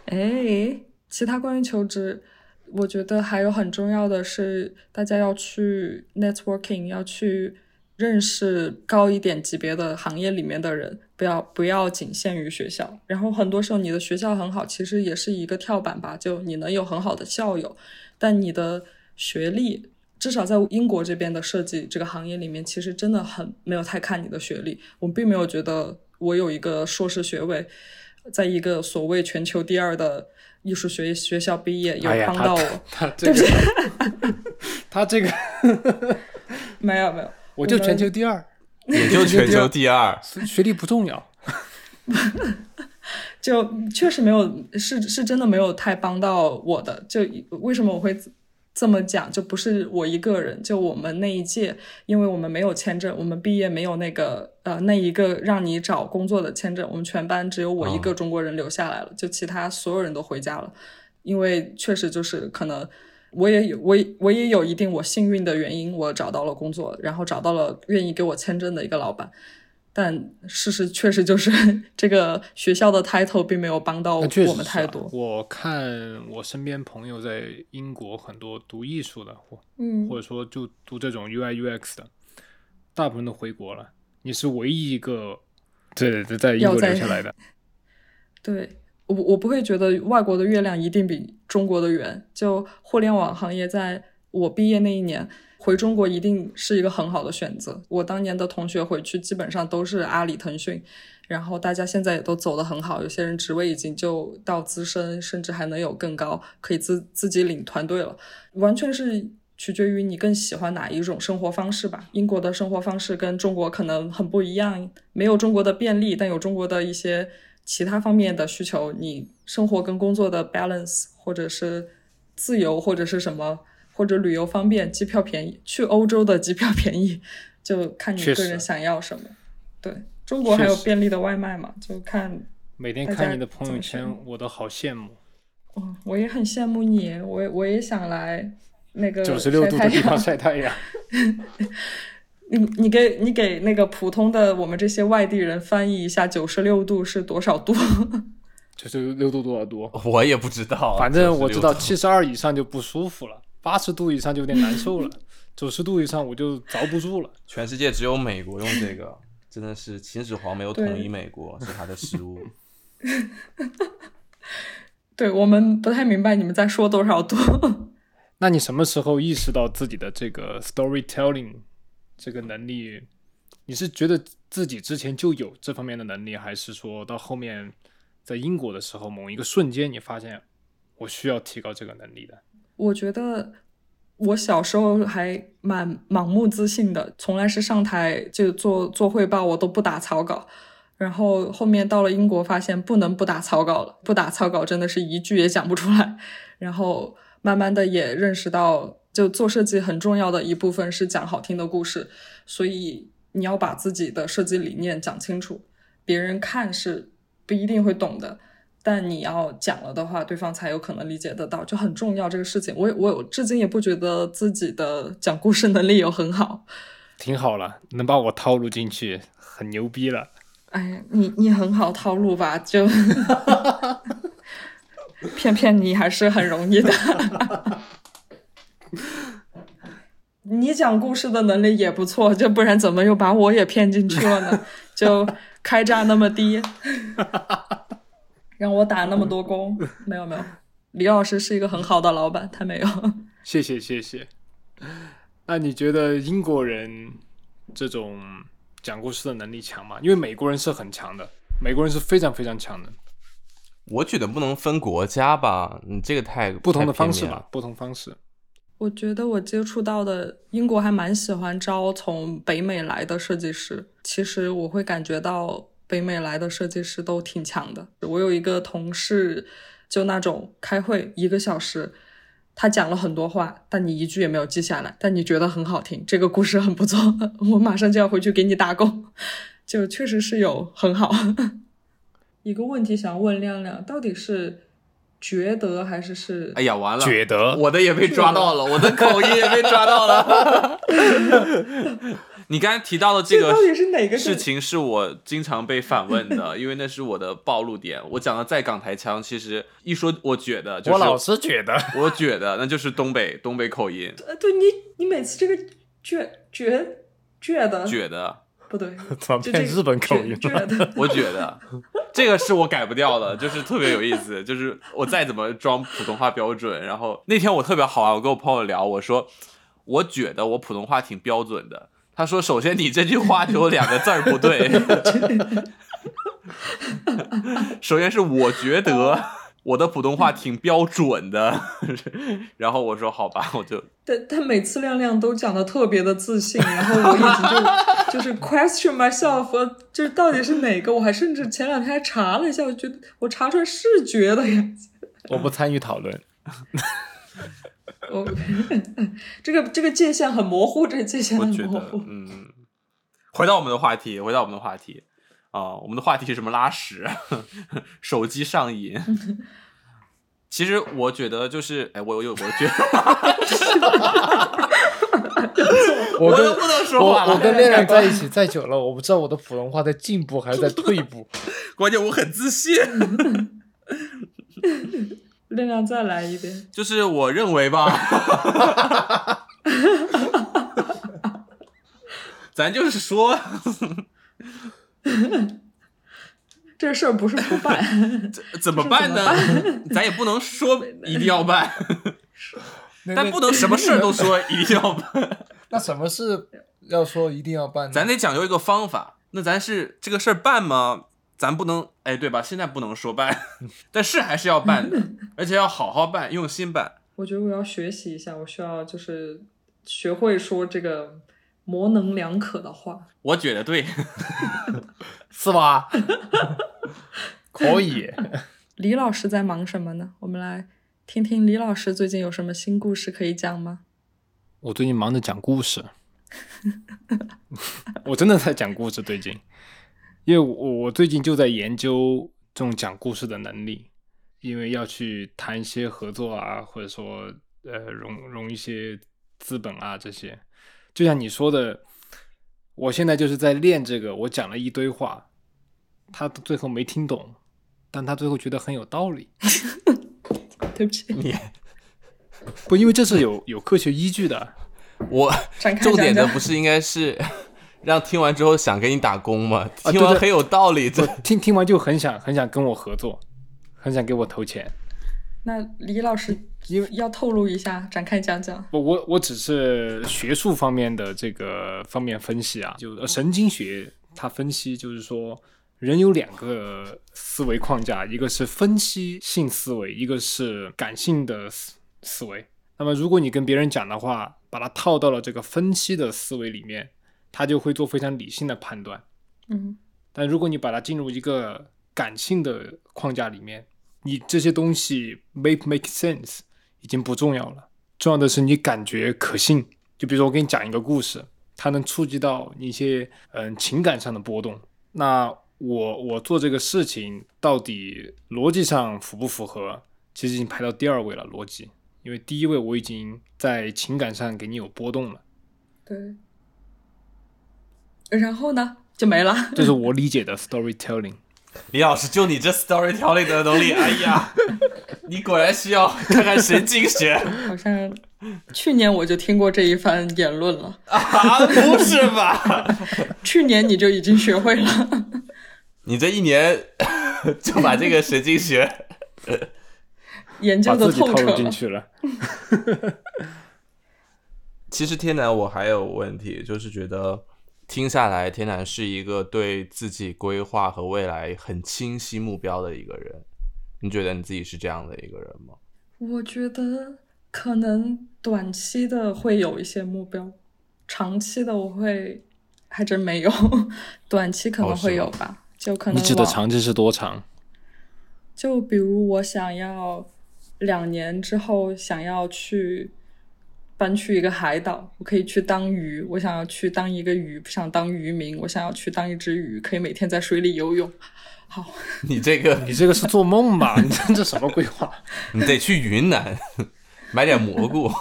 哎。其他关于求职，我觉得还有很重要的是，大家要去 networking，要去认识高一点级别的行业里面的人，不要不要仅限于学校。然后很多时候你的学校很好，其实也是一个跳板吧，就你能有很好的校友。但你的学历，至少在英国这边的设计这个行业里面，其实真的很没有太看你的学历。我并没有觉得我有一个硕士学位，在一个所谓全球第二的艺术学学校毕业，有帮到我。他 *laughs* *laughs* 这个，他这个没有没有，我就全球第二，*laughs* 也就全球第二，学历不重要。就确实没有，是是真的没有太帮到我的。就为什么我会这么讲？就不是我一个人，就我们那一届，因为我们没有签证，我们毕业没有那个呃那一个让你找工作的签证，我们全班只有我一个中国人留下来了，就其他所有人都回家了。因为确实就是可能我也有我我也有一定我幸运的原因，我找到了工作，然后找到了愿意给我签证的一个老板。但事实确实就是，*laughs* 这个学校的 title 并没有帮到我们太多。我看我身边朋友在英国很多读艺术的，或嗯，或者说就读这种 UI UX 的，大部分都回国了。你是唯一一个对对在英国留下来的。*laughs* 对我我不会觉得外国的月亮一定比中国的圆。就互联网行业，在我毕业那一年。回中国一定是一个很好的选择。我当年的同学回去基本上都是阿里、腾讯，然后大家现在也都走得很好，有些人职位已经就到资深，甚至还能有更高，可以自自己领团队了，完全是。取决于你更喜欢哪一种生活方式吧。英国的生活方式跟中国可能很不一样，没有中国的便利，但有中国的一些其他方面的需求。你生活跟工作的 balance，或者是自由，或者是什么，或者旅游方便，机票便宜，去欧洲的机票便宜，就看你个人想要什么。对中国还有便利的外卖嘛？就看每天看你的朋友圈，我都好羡慕。哦，我也很羡慕你，我我也想来。那个九十六度的地方晒太阳，*laughs* 你你给你给那个普通的我们这些外地人翻译一下，九十六度是多少度？九十六度多少度？我也不知道，反正我知道七十二以上就不舒服了，八十度以上就有点难受了，九十度以上我就着不住了。全世界只有美国用这个，*laughs* 真的是秦始皇没有统一美国是他的失误。*laughs* 对我们不太明白你们在说多少度。*laughs* 那你什么时候意识到自己的这个 storytelling 这个能力？你是觉得自己之前就有这方面的能力，还是说到后面在英国的时候某一个瞬间你发现我需要提高这个能力的？我觉得我小时候还蛮盲目自信的，从来是上台就做做汇报，我都不打草稿。然后后面到了英国，发现不能不打草稿了，不打草稿真的是一句也讲不出来。然后。慢慢的也认识到，就做设计很重要的一部分是讲好听的故事，所以你要把自己的设计理念讲清楚，别人看是不一定会懂的，但你要讲了的话，对方才有可能理解得到，就很重要这个事情。我我至今也不觉得自己的讲故事能力有很好，*laughs* 挺好了，能把我套路进去，很牛逼了。哎，你你很好套路吧？就。骗骗你还是很容易的，*laughs* 你讲故事的能力也不错，就不然怎么又把我也骗进去了呢？*laughs* 就开价那么低，让我打那么多工，没有没有，李老师是一个很好的老板，他没有。*laughs* 谢谢谢谢。那你觉得英国人这种讲故事的能力强吗？因为美国人是很强的，美国人是非常非常强的。我觉得不能分国家吧，你这个太不同的方式吧，不同方式。我觉得我接触到的英国还蛮喜欢招从北美来的设计师，其实我会感觉到北美来的设计师都挺强的。我有一个同事，就那种开会一个小时，他讲了很多话，但你一句也没有记下来，但你觉得很好听，这个故事很不错，*laughs* 我马上就要回去给你打工，*laughs* 就确实是有很好。*laughs* 一个问题想问亮亮，到底是觉得还是是？哎呀，完了，觉得我的也被抓到了，我的口音也被抓到了。你刚才提到的这个到底是哪个事情是我经常被反问的？因为那是我的暴露点。我讲的在港台腔，其实一说我觉得，我老是觉得，我觉得那就是东北东北口音。呃，对你，你每次这个觉觉觉得觉得。不对，*laughs* 怎么变日本口音了？我觉得这个是我改不掉的，就是特别有意思。就是我再怎么装普通话标准，然后那天我特别好玩，我跟我朋友聊，我说我觉得我普通话挺标准的。他说：“首先你这句话就有两个字儿不对，首先是我觉得。”我的普通话挺标准的，然后我说好吧，我就。但但每次亮亮都讲的特别的自信，然后我一直就 *laughs* 就是 question myself，就是到底是哪个？我还甚至前两天还查了一下，我觉得我查出来是觉得呀。我不参与讨论。我 *laughs* 这个这个界限很模糊，这个界限很模糊。嗯，回到我们的话题，回到我们的话题。啊，我们的话题是什么？拉屎，*laughs* 手机上瘾。*laughs* 其实我觉得就是，哎，我有，我觉得，我都不能说话了。我跟恋人在一起再久了，我不知道我的普通话在进步还是在退步。关键我很自信。恋亮再来一遍。就是我认为吧，*laughs* 咱就是说。*laughs* 这事儿不是不办，怎怎么办呢？咱也不能说一定要办，但不能什么事儿都说一定要办。*laughs* 那什么事要说一定要办呢？咱得讲究一个方法。那咱是这个事儿办吗？咱不能，哎，对吧？现在不能说办，但是还是要办的，而且要好好办，用心办。我觉得我要学习一下，我需要就是学会说这个模棱两可的话。我觉得对，*laughs* 是吧？*laughs* 可以。*laughs* 李老师在忙什么呢？我们来听听李老师最近有什么新故事可以讲吗？我最近忙着讲故事，我真的在讲故事。最近，因为我我最近就在研究这种讲故事的能力，因为要去谈一些合作啊，或者说呃融融一些资本啊这些。就像你说的，我现在就是在练这个。我讲了一堆话，他最后没听懂，但他最后觉得很有道理。*laughs* 对不起，你 *laughs* 不，因为这是有有科学依据的。*laughs* 我重点的不是应该是让听完之后想给你打工吗？听完很有道理，听听完就很想很想跟我合作，很想给我投钱。那李老师因为要透露一下，展开讲讲。我我我只是学术方面的这个方面分析啊，就呃神经学它分析就是说，人有两个思维框架，一个是分析性思维，一个是感性的思思维。那么如果你跟别人讲的话，把它套到了这个分析的思维里面，他就会做非常理性的判断。嗯但如果你把它进入一个感性的框架里面，你这些东西 make make sense 已经不重要了，重要的是你感觉可信。就比如说我给你讲一个故事，它能触及到你一些嗯情感上的波动。那我我做这个事情到底逻辑上符不符合？其实已经排到第二位了，逻辑，因为第一位我已经在情感上给你有波动了，对。然后呢，就没了。这是我理解的 storytelling。李老师，就你这 storytelling 的能力，哎呀，你果然需要看看神经学 *laughs* 好像去年我就听过这一番言论了。啊？不是吧？*laughs* 去年你就已经学会了。*laughs* 你这一年就把这个神经学，研究的透彻了。其实天南我还有问题，就是觉得听下来，天南是一个对自己规划和未来很清晰目标的一个人。你觉得你自己是这样的一个人吗？我觉得可能短期的会有一些目标，长期的我会还真没有，*laughs* 短期可能会有吧，就可能你指的长期是多长？就比如我想要两年之后想要去搬去一个海岛，我可以去当鱼，我想要去当一个鱼，不想当渔民，我想要去当一只鱼，可以每天在水里游泳。好，你这个你这个是做梦吧？*laughs* 你这这什么规划？你得去云南买点蘑菇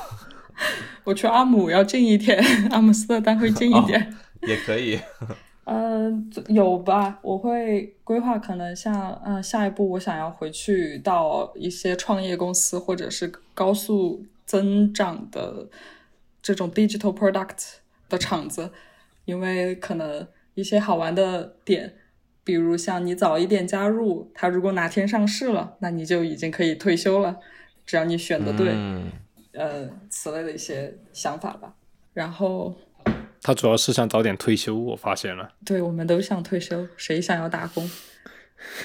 *laughs* 我去阿姆要近一点，阿姆斯特丹会近一点。也可以。嗯、有吧？我会规划，可能像嗯、呃下一步我想要回去到一些创业公司，或者是高速增长的这种 digital product 的厂子，因为可能一些好玩的点，比如像你早一点加入，它如果哪天上市了，那你就已经可以退休了，只要你选的对，嗯，呃，此类的一些想法吧。然后，他主要是想早点退休，我发现了。对我们都想退休，谁想要打工？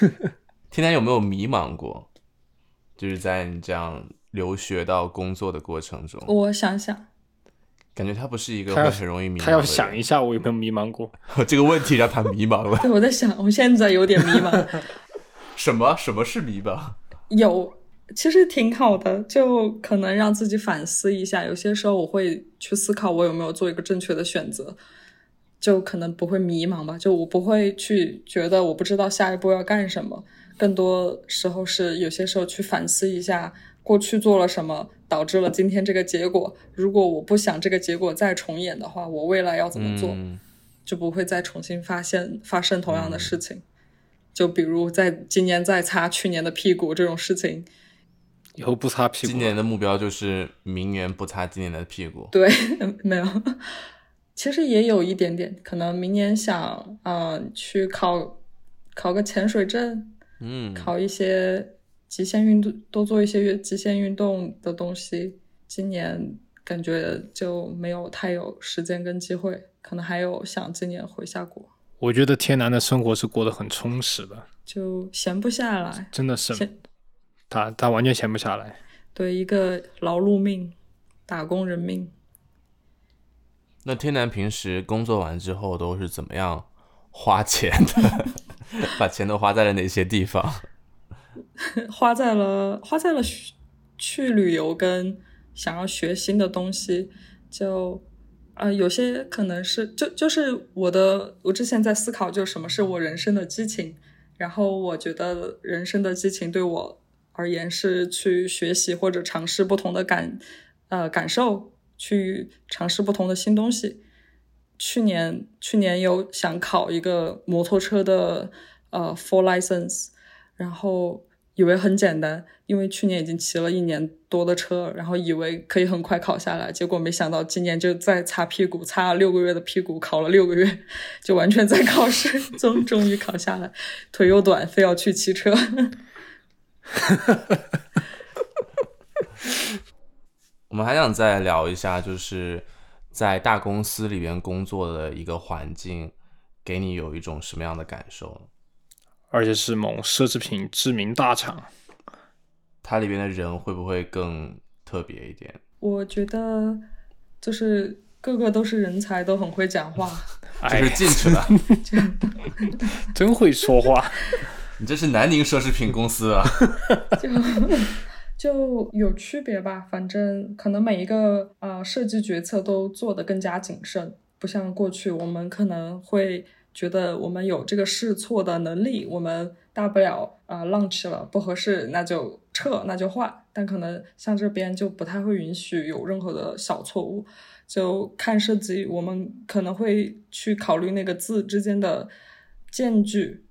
*laughs* *laughs* 天天有没有迷茫过？就是在你这样留学到工作的过程中，我想想，感觉他不是一个会很容易迷茫的人。他要想一下，我有没有迷茫过？这个问题让他迷茫了。*laughs* 对我在想，我现在有点迷茫。什么？什么是迷茫？*laughs* 有，其实挺好的，就可能让自己反思一下。有些时候我会去思考，我有没有做一个正确的选择，就可能不会迷茫吧。就我不会去觉得我不知道下一步要干什么，更多时候是有些时候去反思一下过去做了什么，导致了今天这个结果。如果我不想这个结果再重演的话，我未来要怎么做？嗯就不会再重新发现发生同样的事情。就比如在今年再擦去年的屁股这种事情，以后不擦屁股。今年的目标就是明年不擦今年的屁股。对，*laughs* 没有。其实也有一点点，可能明年想，嗯、去考考个潜水证，嗯，考一些极限运动，多做一些极限运动的东西。今年感觉就没有太有时间跟机会，可能还有想今年回下国，我觉得天南的生活是过得很充实的，就闲不下来。真的是他他完全闲不下来。对一个劳碌命，打工人命。那天南平时工作完之后都是怎么样花钱的？*laughs* 把钱都花在了哪些地方？*laughs* 花在了花在了去旅游跟想要学新的东西，就呃有些可能是就就是我的我之前在思考，就什么是我人生的激情，然后我觉得人生的激情对我而言是去学习或者尝试不同的感呃感受，去尝试不同的新东西。去年去年有想考一个摩托车的呃 full license，然后以为很简单，因为去年已经骑了一年多的车，然后以为可以很快考下来，结果没想到今年就在擦屁股，擦了六个月的屁股，考了六个月，就完全在考试 *laughs* 中终于考下来，腿又短，非要去骑车。*laughs* 我们还想再聊一下，就是在大公司里边工作的一个环境，给你有一种什么样的感受？而且是某奢侈品知名大厂，它里边的人会不会更特别一点？我觉得就是个个都是人才，都很会讲话，*laughs* 哎就是，进去了，*laughs* 真会说话。你这是南宁奢侈品公司啊！*laughs* 就就有区别吧。反正可能每一个呃设计决策都做得更加谨慎，不像过去我们可能会觉得我们有这个试错的能力，我们大不了啊、呃 launch 了不合适那就撤那就换，但可能像这边就不太会允许有任何的小错误。就看设计，我们可能会去考虑那个字之间的间距，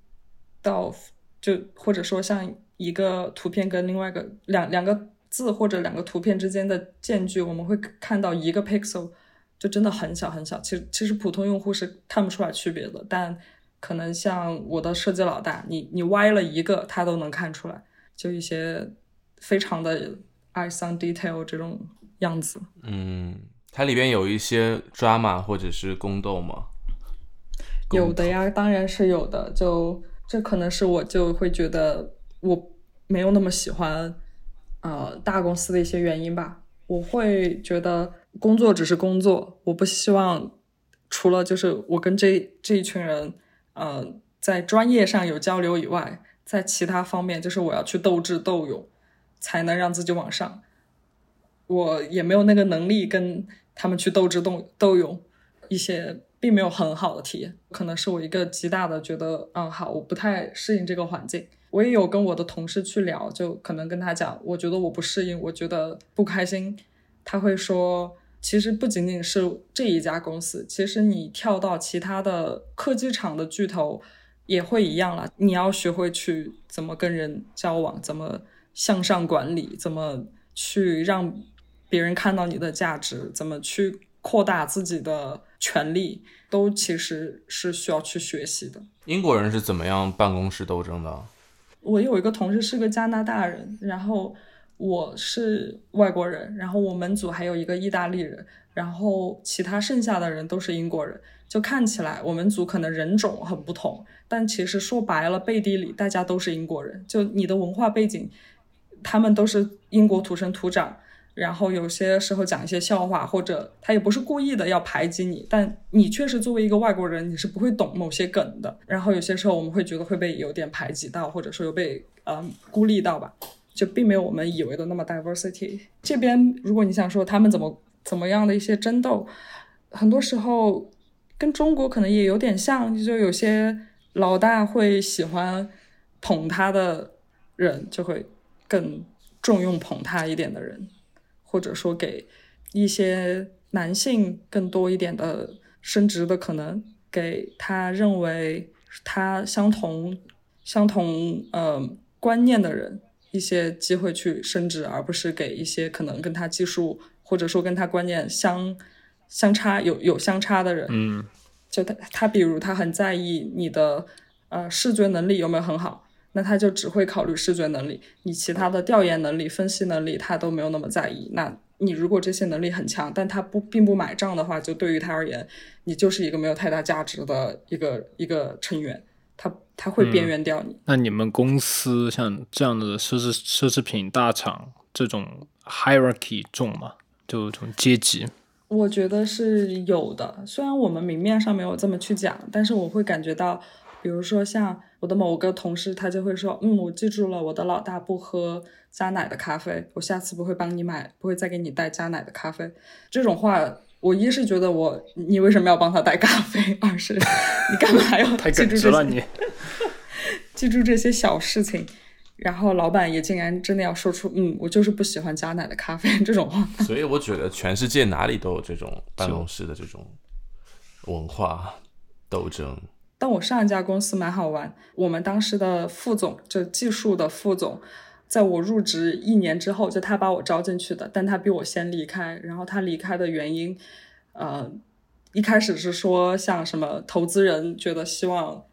到就或者说像一个图片跟另外一个两两个字或者两个图片之间的间距，我们会看到一个 pixel，就真的很小很小。其实其实普通用户是看不出来区别的，但可能像我的设计老大，你你歪了一个，他都能看出来，就一些非常的 eye on detail 这种样子。嗯，它里边有一些 drama 或者是宫斗吗？有的呀，当然是有的。就这可能是我就会觉得我没有那么喜欢呃大公司的一些原因吧。我会觉得工作只是工作，我不希望除了就是我跟这这一群人呃在专业上有交流以外，在其他方面就是我要去斗智斗勇，才能让自己往上。我也没有那个能力跟他们去斗智斗斗勇，一些并没有很好的体验，可能是我一个极大的觉得，嗯，好，我不太适应这个环境。我也有跟我的同事去聊，就可能跟他讲，我觉得我不适应，我觉得不开心。他会说，其实不仅仅是这一家公司，其实你跳到其他的科技厂的巨头也会一样啦。你要学会去怎么跟人交往，怎么向上管理，怎么去让别人看到你的价值，怎么去扩大自己的权利，都其实是需要去学习的。英国人是怎么样办公室斗争的？我有一个同事是个加拿大人，然后我是外国人，然后我们组还有一个意大利人，然后其他剩下的人都是英国人。就看起来我们组可能人种很不同，但其实说白了，背地里大家都是英国人。就你的文化背景，他们都是英国土生土长。然后有些时候讲一些笑话，或者他也不是故意的要排挤你，但你确实作为一个外国人，你是不会懂某些梗的。然后有些时候我们会觉得会被有点排挤到，或者说有被呃孤立到吧，就并没有我们以为的那么 diversity。这边如果你想说他们怎么怎么样的一些争斗，很多时候跟中国可能也有点像，就有些老大会喜欢捧他的人，就会更重用捧他一点的人。或者说给一些男性更多一点的升职的可能，给他认为他相同相同呃观念的人一些机会去升职，而不是给一些可能跟他技术或者说跟他观念相相差有有相差的人。嗯，就他他比如他很在意你的呃视觉能力有没有很好。那他就只会考虑视觉能力，你其他的调研能力、分析能力他都没有那么在意。那你如果这些能力很强，但他不并不买账的话，就对于他而言，你就是一个没有太大价值的一个一个成员，他他会边缘掉你。那你们公司像这样的奢侈奢侈品大厂，这种 hierarchy 重吗？就这种阶级？我觉得是有的，虽然我们明面上没有这么去讲，但是我会感觉到，比如说像我的某个同事，他就会说，嗯，我记住了，我的老大不喝加奶的咖啡，我下次不会帮你买，不会再给你带加奶的咖啡。这种话，我一是觉得我，你为什么要帮他带咖啡？*laughs* 二是你干嘛要太记住了你。*laughs* 记住这些小事情，然后老板也竟然真的要说出，嗯，我就是不喜欢加奶的咖啡这种话。*laughs* 所以我觉得全世界哪里都有这种办公室的这种文化斗争。但我上一家公司蛮好玩，我们当时的副总，就技术的副总，在我入职一年之后，就他把我招进去的，但他比我先离开。然后他离开的原因，呃，一开始是说像什么投资人觉得希望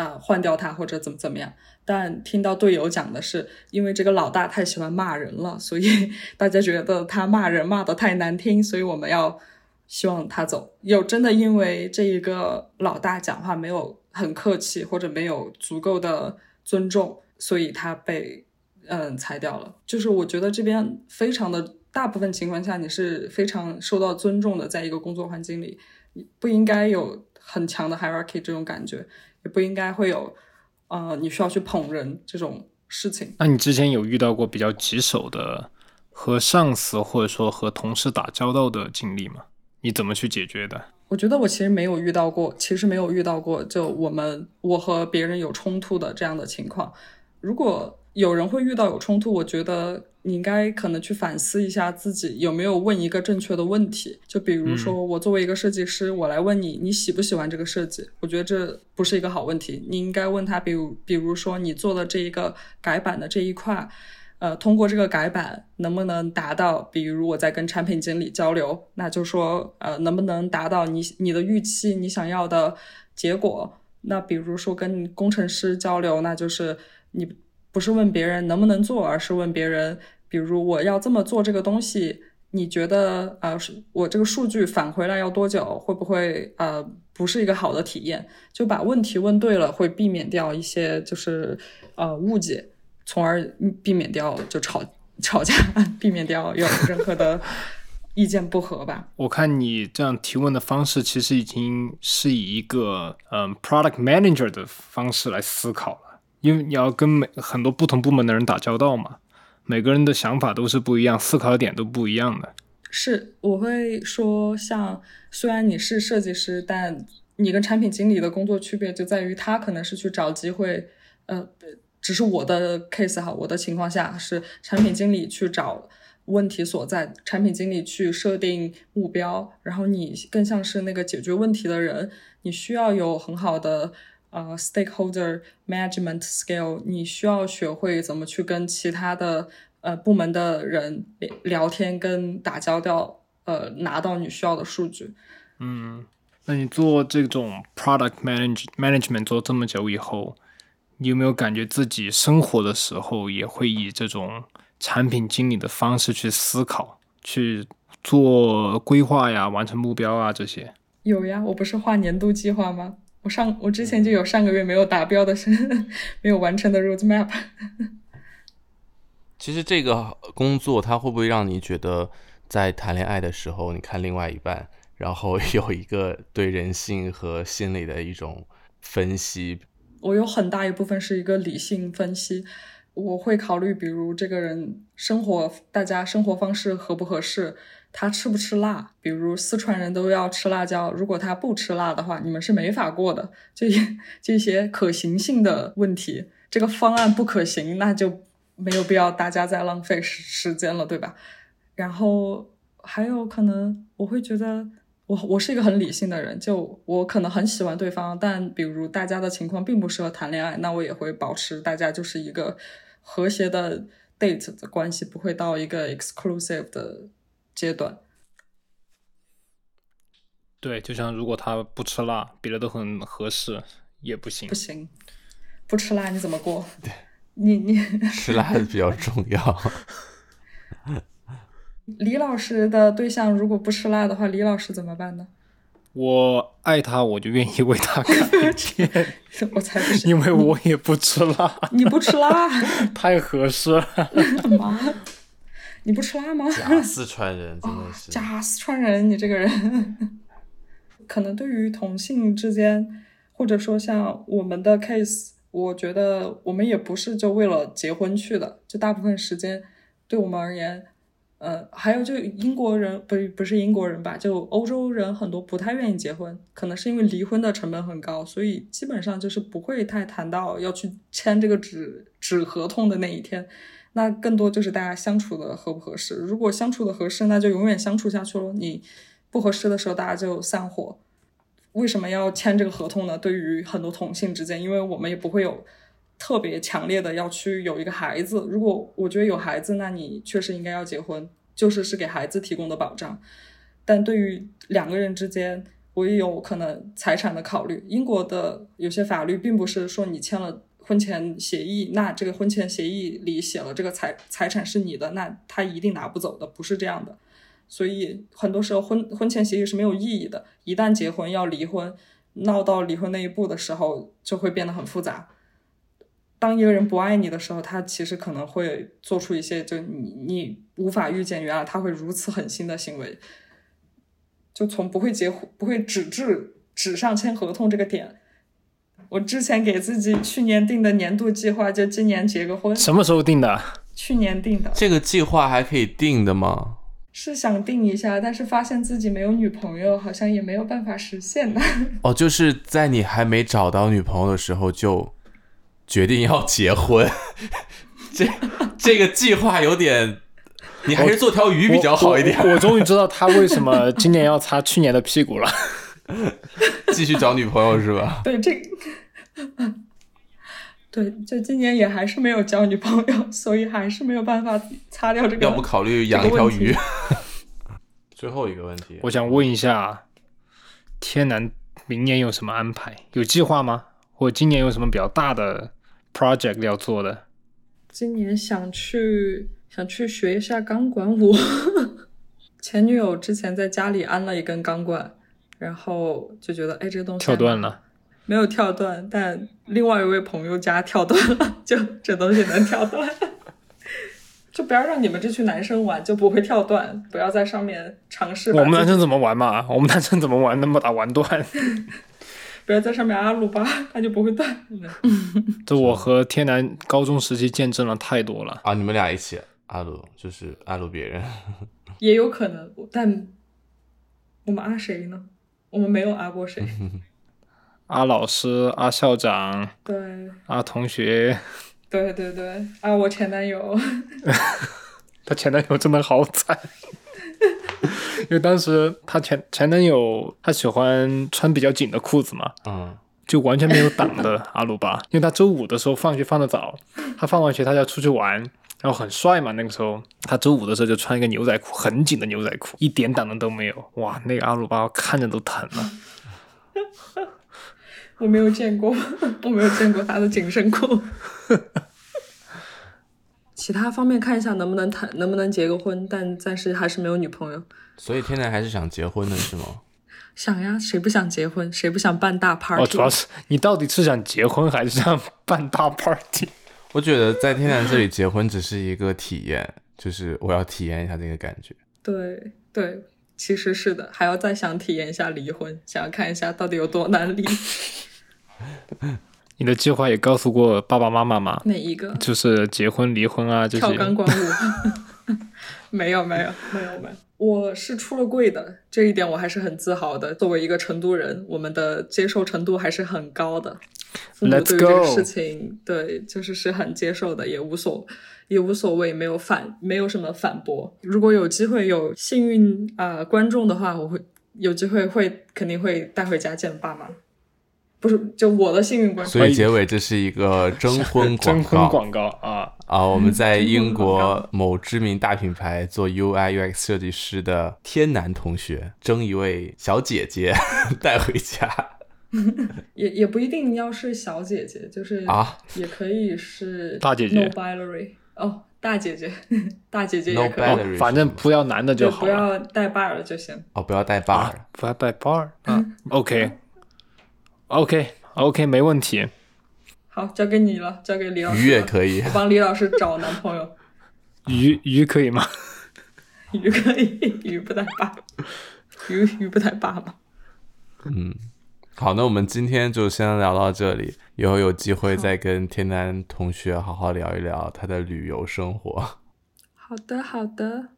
啊、换掉他或者怎么怎么样，但听到队友讲的是，因为这个老大太喜欢骂人了，所以 *laughs* 大家觉得他骂人骂得太难听，所以我们要希望他走。有真的因为这一个老大讲话没有很客气，或者没有足够的尊重，所以他被嗯裁掉了。就是我觉得这边非常的大部分情况下，你是非常受到尊重的，在一个工作环境里，不应该有很强的 hierarchy 这种感觉，也不应该会有呃你需要去捧人这种事情。那你之前有遇到过比较棘手的和上司或者说和同事打交道的经历吗？你怎么去解决的？我觉得我其实没有遇到过，其实没有遇到过，就我们我和别人有冲突的这样的情况。如果有人会遇到有冲突，我觉得你应该可能去反思一下自己有没有问一个正确的问题。就比如说，我作为一个设计师，我来问你，你喜不喜欢这个设计？我觉得这不是一个好问题。你应该问他，比如比如说你做的这一个改版的这一块。呃，通过这个改版能不能达到？比如我在跟产品经理交流，那就说，呃，能不能达到你你的预期，你想要的结果？那比如说跟工程师交流，那就是你不是问别人能不能做，而是问别人，比如我要这么做这个东西，你觉得呃，我这个数据返回来要多久？会不会呃不是一个好的体验？就把问题问对了，会避免掉一些就是呃误解。从而避免掉就吵 *laughs* 吵架，避免掉有任何的意见不合吧。我看你这样提问的方式，其实已经是以一个嗯 product manager 的方式来思考了，因为你要跟每很多不同部门的人打交道嘛，每个人的想法都是不一样，思考点都不一样的。是，我会说，像虽然你是设计师，但你跟产品经理的工作区别就在于，他可能是去找机会，呃。只是我的 case 哈，我的情况下是产品经理去找问题所在，产品经理去设定目标，然后你更像是那个解决问题的人，你需要有很好的呃 stakeholder management skill，你需要学会怎么去跟其他的呃部门的人聊天跟打交道，呃拿到你需要的数据。嗯，那你做这种 product manage management 做这么久以后。你有没有感觉自己生活的时候也会以这种产品经理的方式去思考、去做规划呀、完成目标啊这些？有呀，我不是画年度计划吗？我上我之前就有上个月没有达标的是 *laughs* 没有完成的 roadmap。其实这个工作它会不会让你觉得在谈恋爱的时候，你看另外一半，然后 *laughs* 有一个对人性和心理的一种分析？我有很大一部分是一个理性分析，我会考虑，比如这个人生活，大家生活方式合不合适，他吃不吃辣，比如四川人都要吃辣椒，如果他不吃辣的话，你们是没法过的。这些这些可行性的问题，这个方案不可行，那就没有必要大家再浪费时时间了，对吧？然后还有可能我会觉得。我我是一个很理性的人，就我可能很喜欢对方，但比如大家的情况并不适合谈恋爱，那我也会保持大家就是一个和谐的 date 的关系，不会到一个 exclusive 的阶段。对，就像如果他不吃辣，别的都很合适，也不行。不行，不吃辣你怎么过？对你你 *laughs* 吃辣的比较重要。*laughs* 李老师的对象如果不吃辣的话，李老师怎么办呢？我爱他，我就愿意为他改变，*laughs* 我才不是，因为我也不吃辣，你不吃辣，太合适了。妈，你不吃辣吗？假四川人真的是，假四川人，你这个人，可能对于同性之间，或者说像我们的 case，我觉得我们也不是就为了结婚去的，就大部分时间对我们而言。呃，还有就英国人不不是英国人吧，就欧洲人很多不太愿意结婚，可能是因为离婚的成本很高，所以基本上就是不会太谈到要去签这个纸纸合同的那一天。那更多就是大家相处的合不合适。如果相处的合适，那就永远相处下去了。你不合适的时候，大家就散伙。为什么要签这个合同呢？对于很多同性之间，因为我们也不会有特别强烈的要去有一个孩子。如果我觉得有孩子，那你确实应该要结婚。就是是给孩子提供的保障，但对于两个人之间，我也有可能财产的考虑。英国的有些法律并不是说你签了婚前协议，那这个婚前协议里写了这个财财产是你的，那他一定拿不走的，不是这样的。所以很多时候婚婚前协议是没有意义的，一旦结婚要离婚，闹到离婚那一步的时候，就会变得很复杂。当一个人不爱你的时候，他其实可能会做出一些就你你无法预见，原来他会如此狠心的行为。就从不会结婚、不会纸质纸上签合同这个点，我之前给自己去年定的年度计划就今年结个婚。什么时候定的？去年定的。这个计划还可以定的吗？是想定一下，但是发现自己没有女朋友，好像也没有办法实现呢。*laughs* 哦，就是在你还没找到女朋友的时候就。决定要结婚，*laughs* 这这个计划有点，你还是做条鱼比较好一点。我终于知道他为什么今年要擦去年的屁股了。*laughs* 继续找女朋友是吧？*laughs* 对，这，对，就今年也还是没有交女朋友，所以还是没有办法擦掉这个。要不考虑养一条鱼？*laughs* 最后一个问题，我想问一下，天南明年有什么安排？有计划吗？或今年有什么比较大的？project 要做的，今年想去想去学一下钢管舞。前女友之前在家里安了一根钢管，然后就觉得哎，这个东西跳断了，没有跳断，但另外一位朋友家跳断了，*laughs* 就这东西能跳断，*laughs* 就不要让你们这群男生玩，就不会跳断，不要在上面尝试。我们男生怎么玩嘛？我们男生怎么玩能把它玩断？*laughs* 不要在上面阿鲁巴，它就不会断。这我和天南高中时期见证了太多了啊！你们俩一起阿鲁，就是阿鲁别人，也有可能。但我们阿谁呢？我们没有阿过谁。*laughs* 阿老师、阿校长，对，阿同学，对对对，阿我前男友。*laughs* *laughs* 他前男友真的好惨。因为当时他前前男友他喜欢穿比较紧的裤子嘛，嗯，就完全没有挡的阿鲁巴，因为他周五的时候放学放的早，他放完学他就要出去玩，然后很帅嘛，那个时候他周五的时候就穿一个牛仔裤，很紧的牛仔裤，一点挡的都没有，哇，那个阿鲁巴看着都疼了。*laughs* 我没有见过，*laughs* 我没有见过他的紧身裤。*laughs* 其他方面看一下能不能谈，能不能结个婚，但暂时还是没有女朋友。所以天南还是想结婚的是吗？想呀，谁不想结婚？谁不想办大 party？哦，主要是你到底是想结婚还是想办大 party？我觉得在天南这里结婚只是一个体验，就是我要体验一下这个感觉。对对，其实是的，还要再想体验一下离婚，想要看一下到底有多难离。*laughs* 你的计划也告诉过爸爸妈妈吗？哪一个？就是结婚、离婚啊，这些。跳钢管舞？*laughs* 没有，没有，没有，没有。我是出了柜的，这一点我还是很自豪的。作为一个成都人，我们的接受程度还是很高的。父母对于这个事情，对，就是是很接受的，也无所也无所谓，没有反，没有什么反驳。如果有机会有幸运啊观众的话，我会有机会会肯定会带回家见爸妈。不是，就我的幸运观众。所以结尾这是一个征 *laughs* 婚征婚广告啊啊！我们在英国某知名大品牌做 UI UX 设计师的天南同学征一位小姐姐 *laughs* 带回家。*laughs* 也也不一定要是小姐姐，就是啊也可以是大姐姐 no binary 哦，大姐姐，*laughs* 大姐姐 No 也可以 binary 反正不要男的就好不。要带 bar 就行。哦，不要带 bar，、啊，不要带 bar 啊。*laughs* OK，OK，OK，没问题。好，交给你了，交给李老师。鱼也可以我。帮李老师找男朋友。鱼鱼可以吗？鱼可以，鱼不带爸，鱼鱼不带爸爸。好，那我们今天就先聊到这里，以后有机会再跟天南同学好好聊一聊他的旅游生活。好的，好的。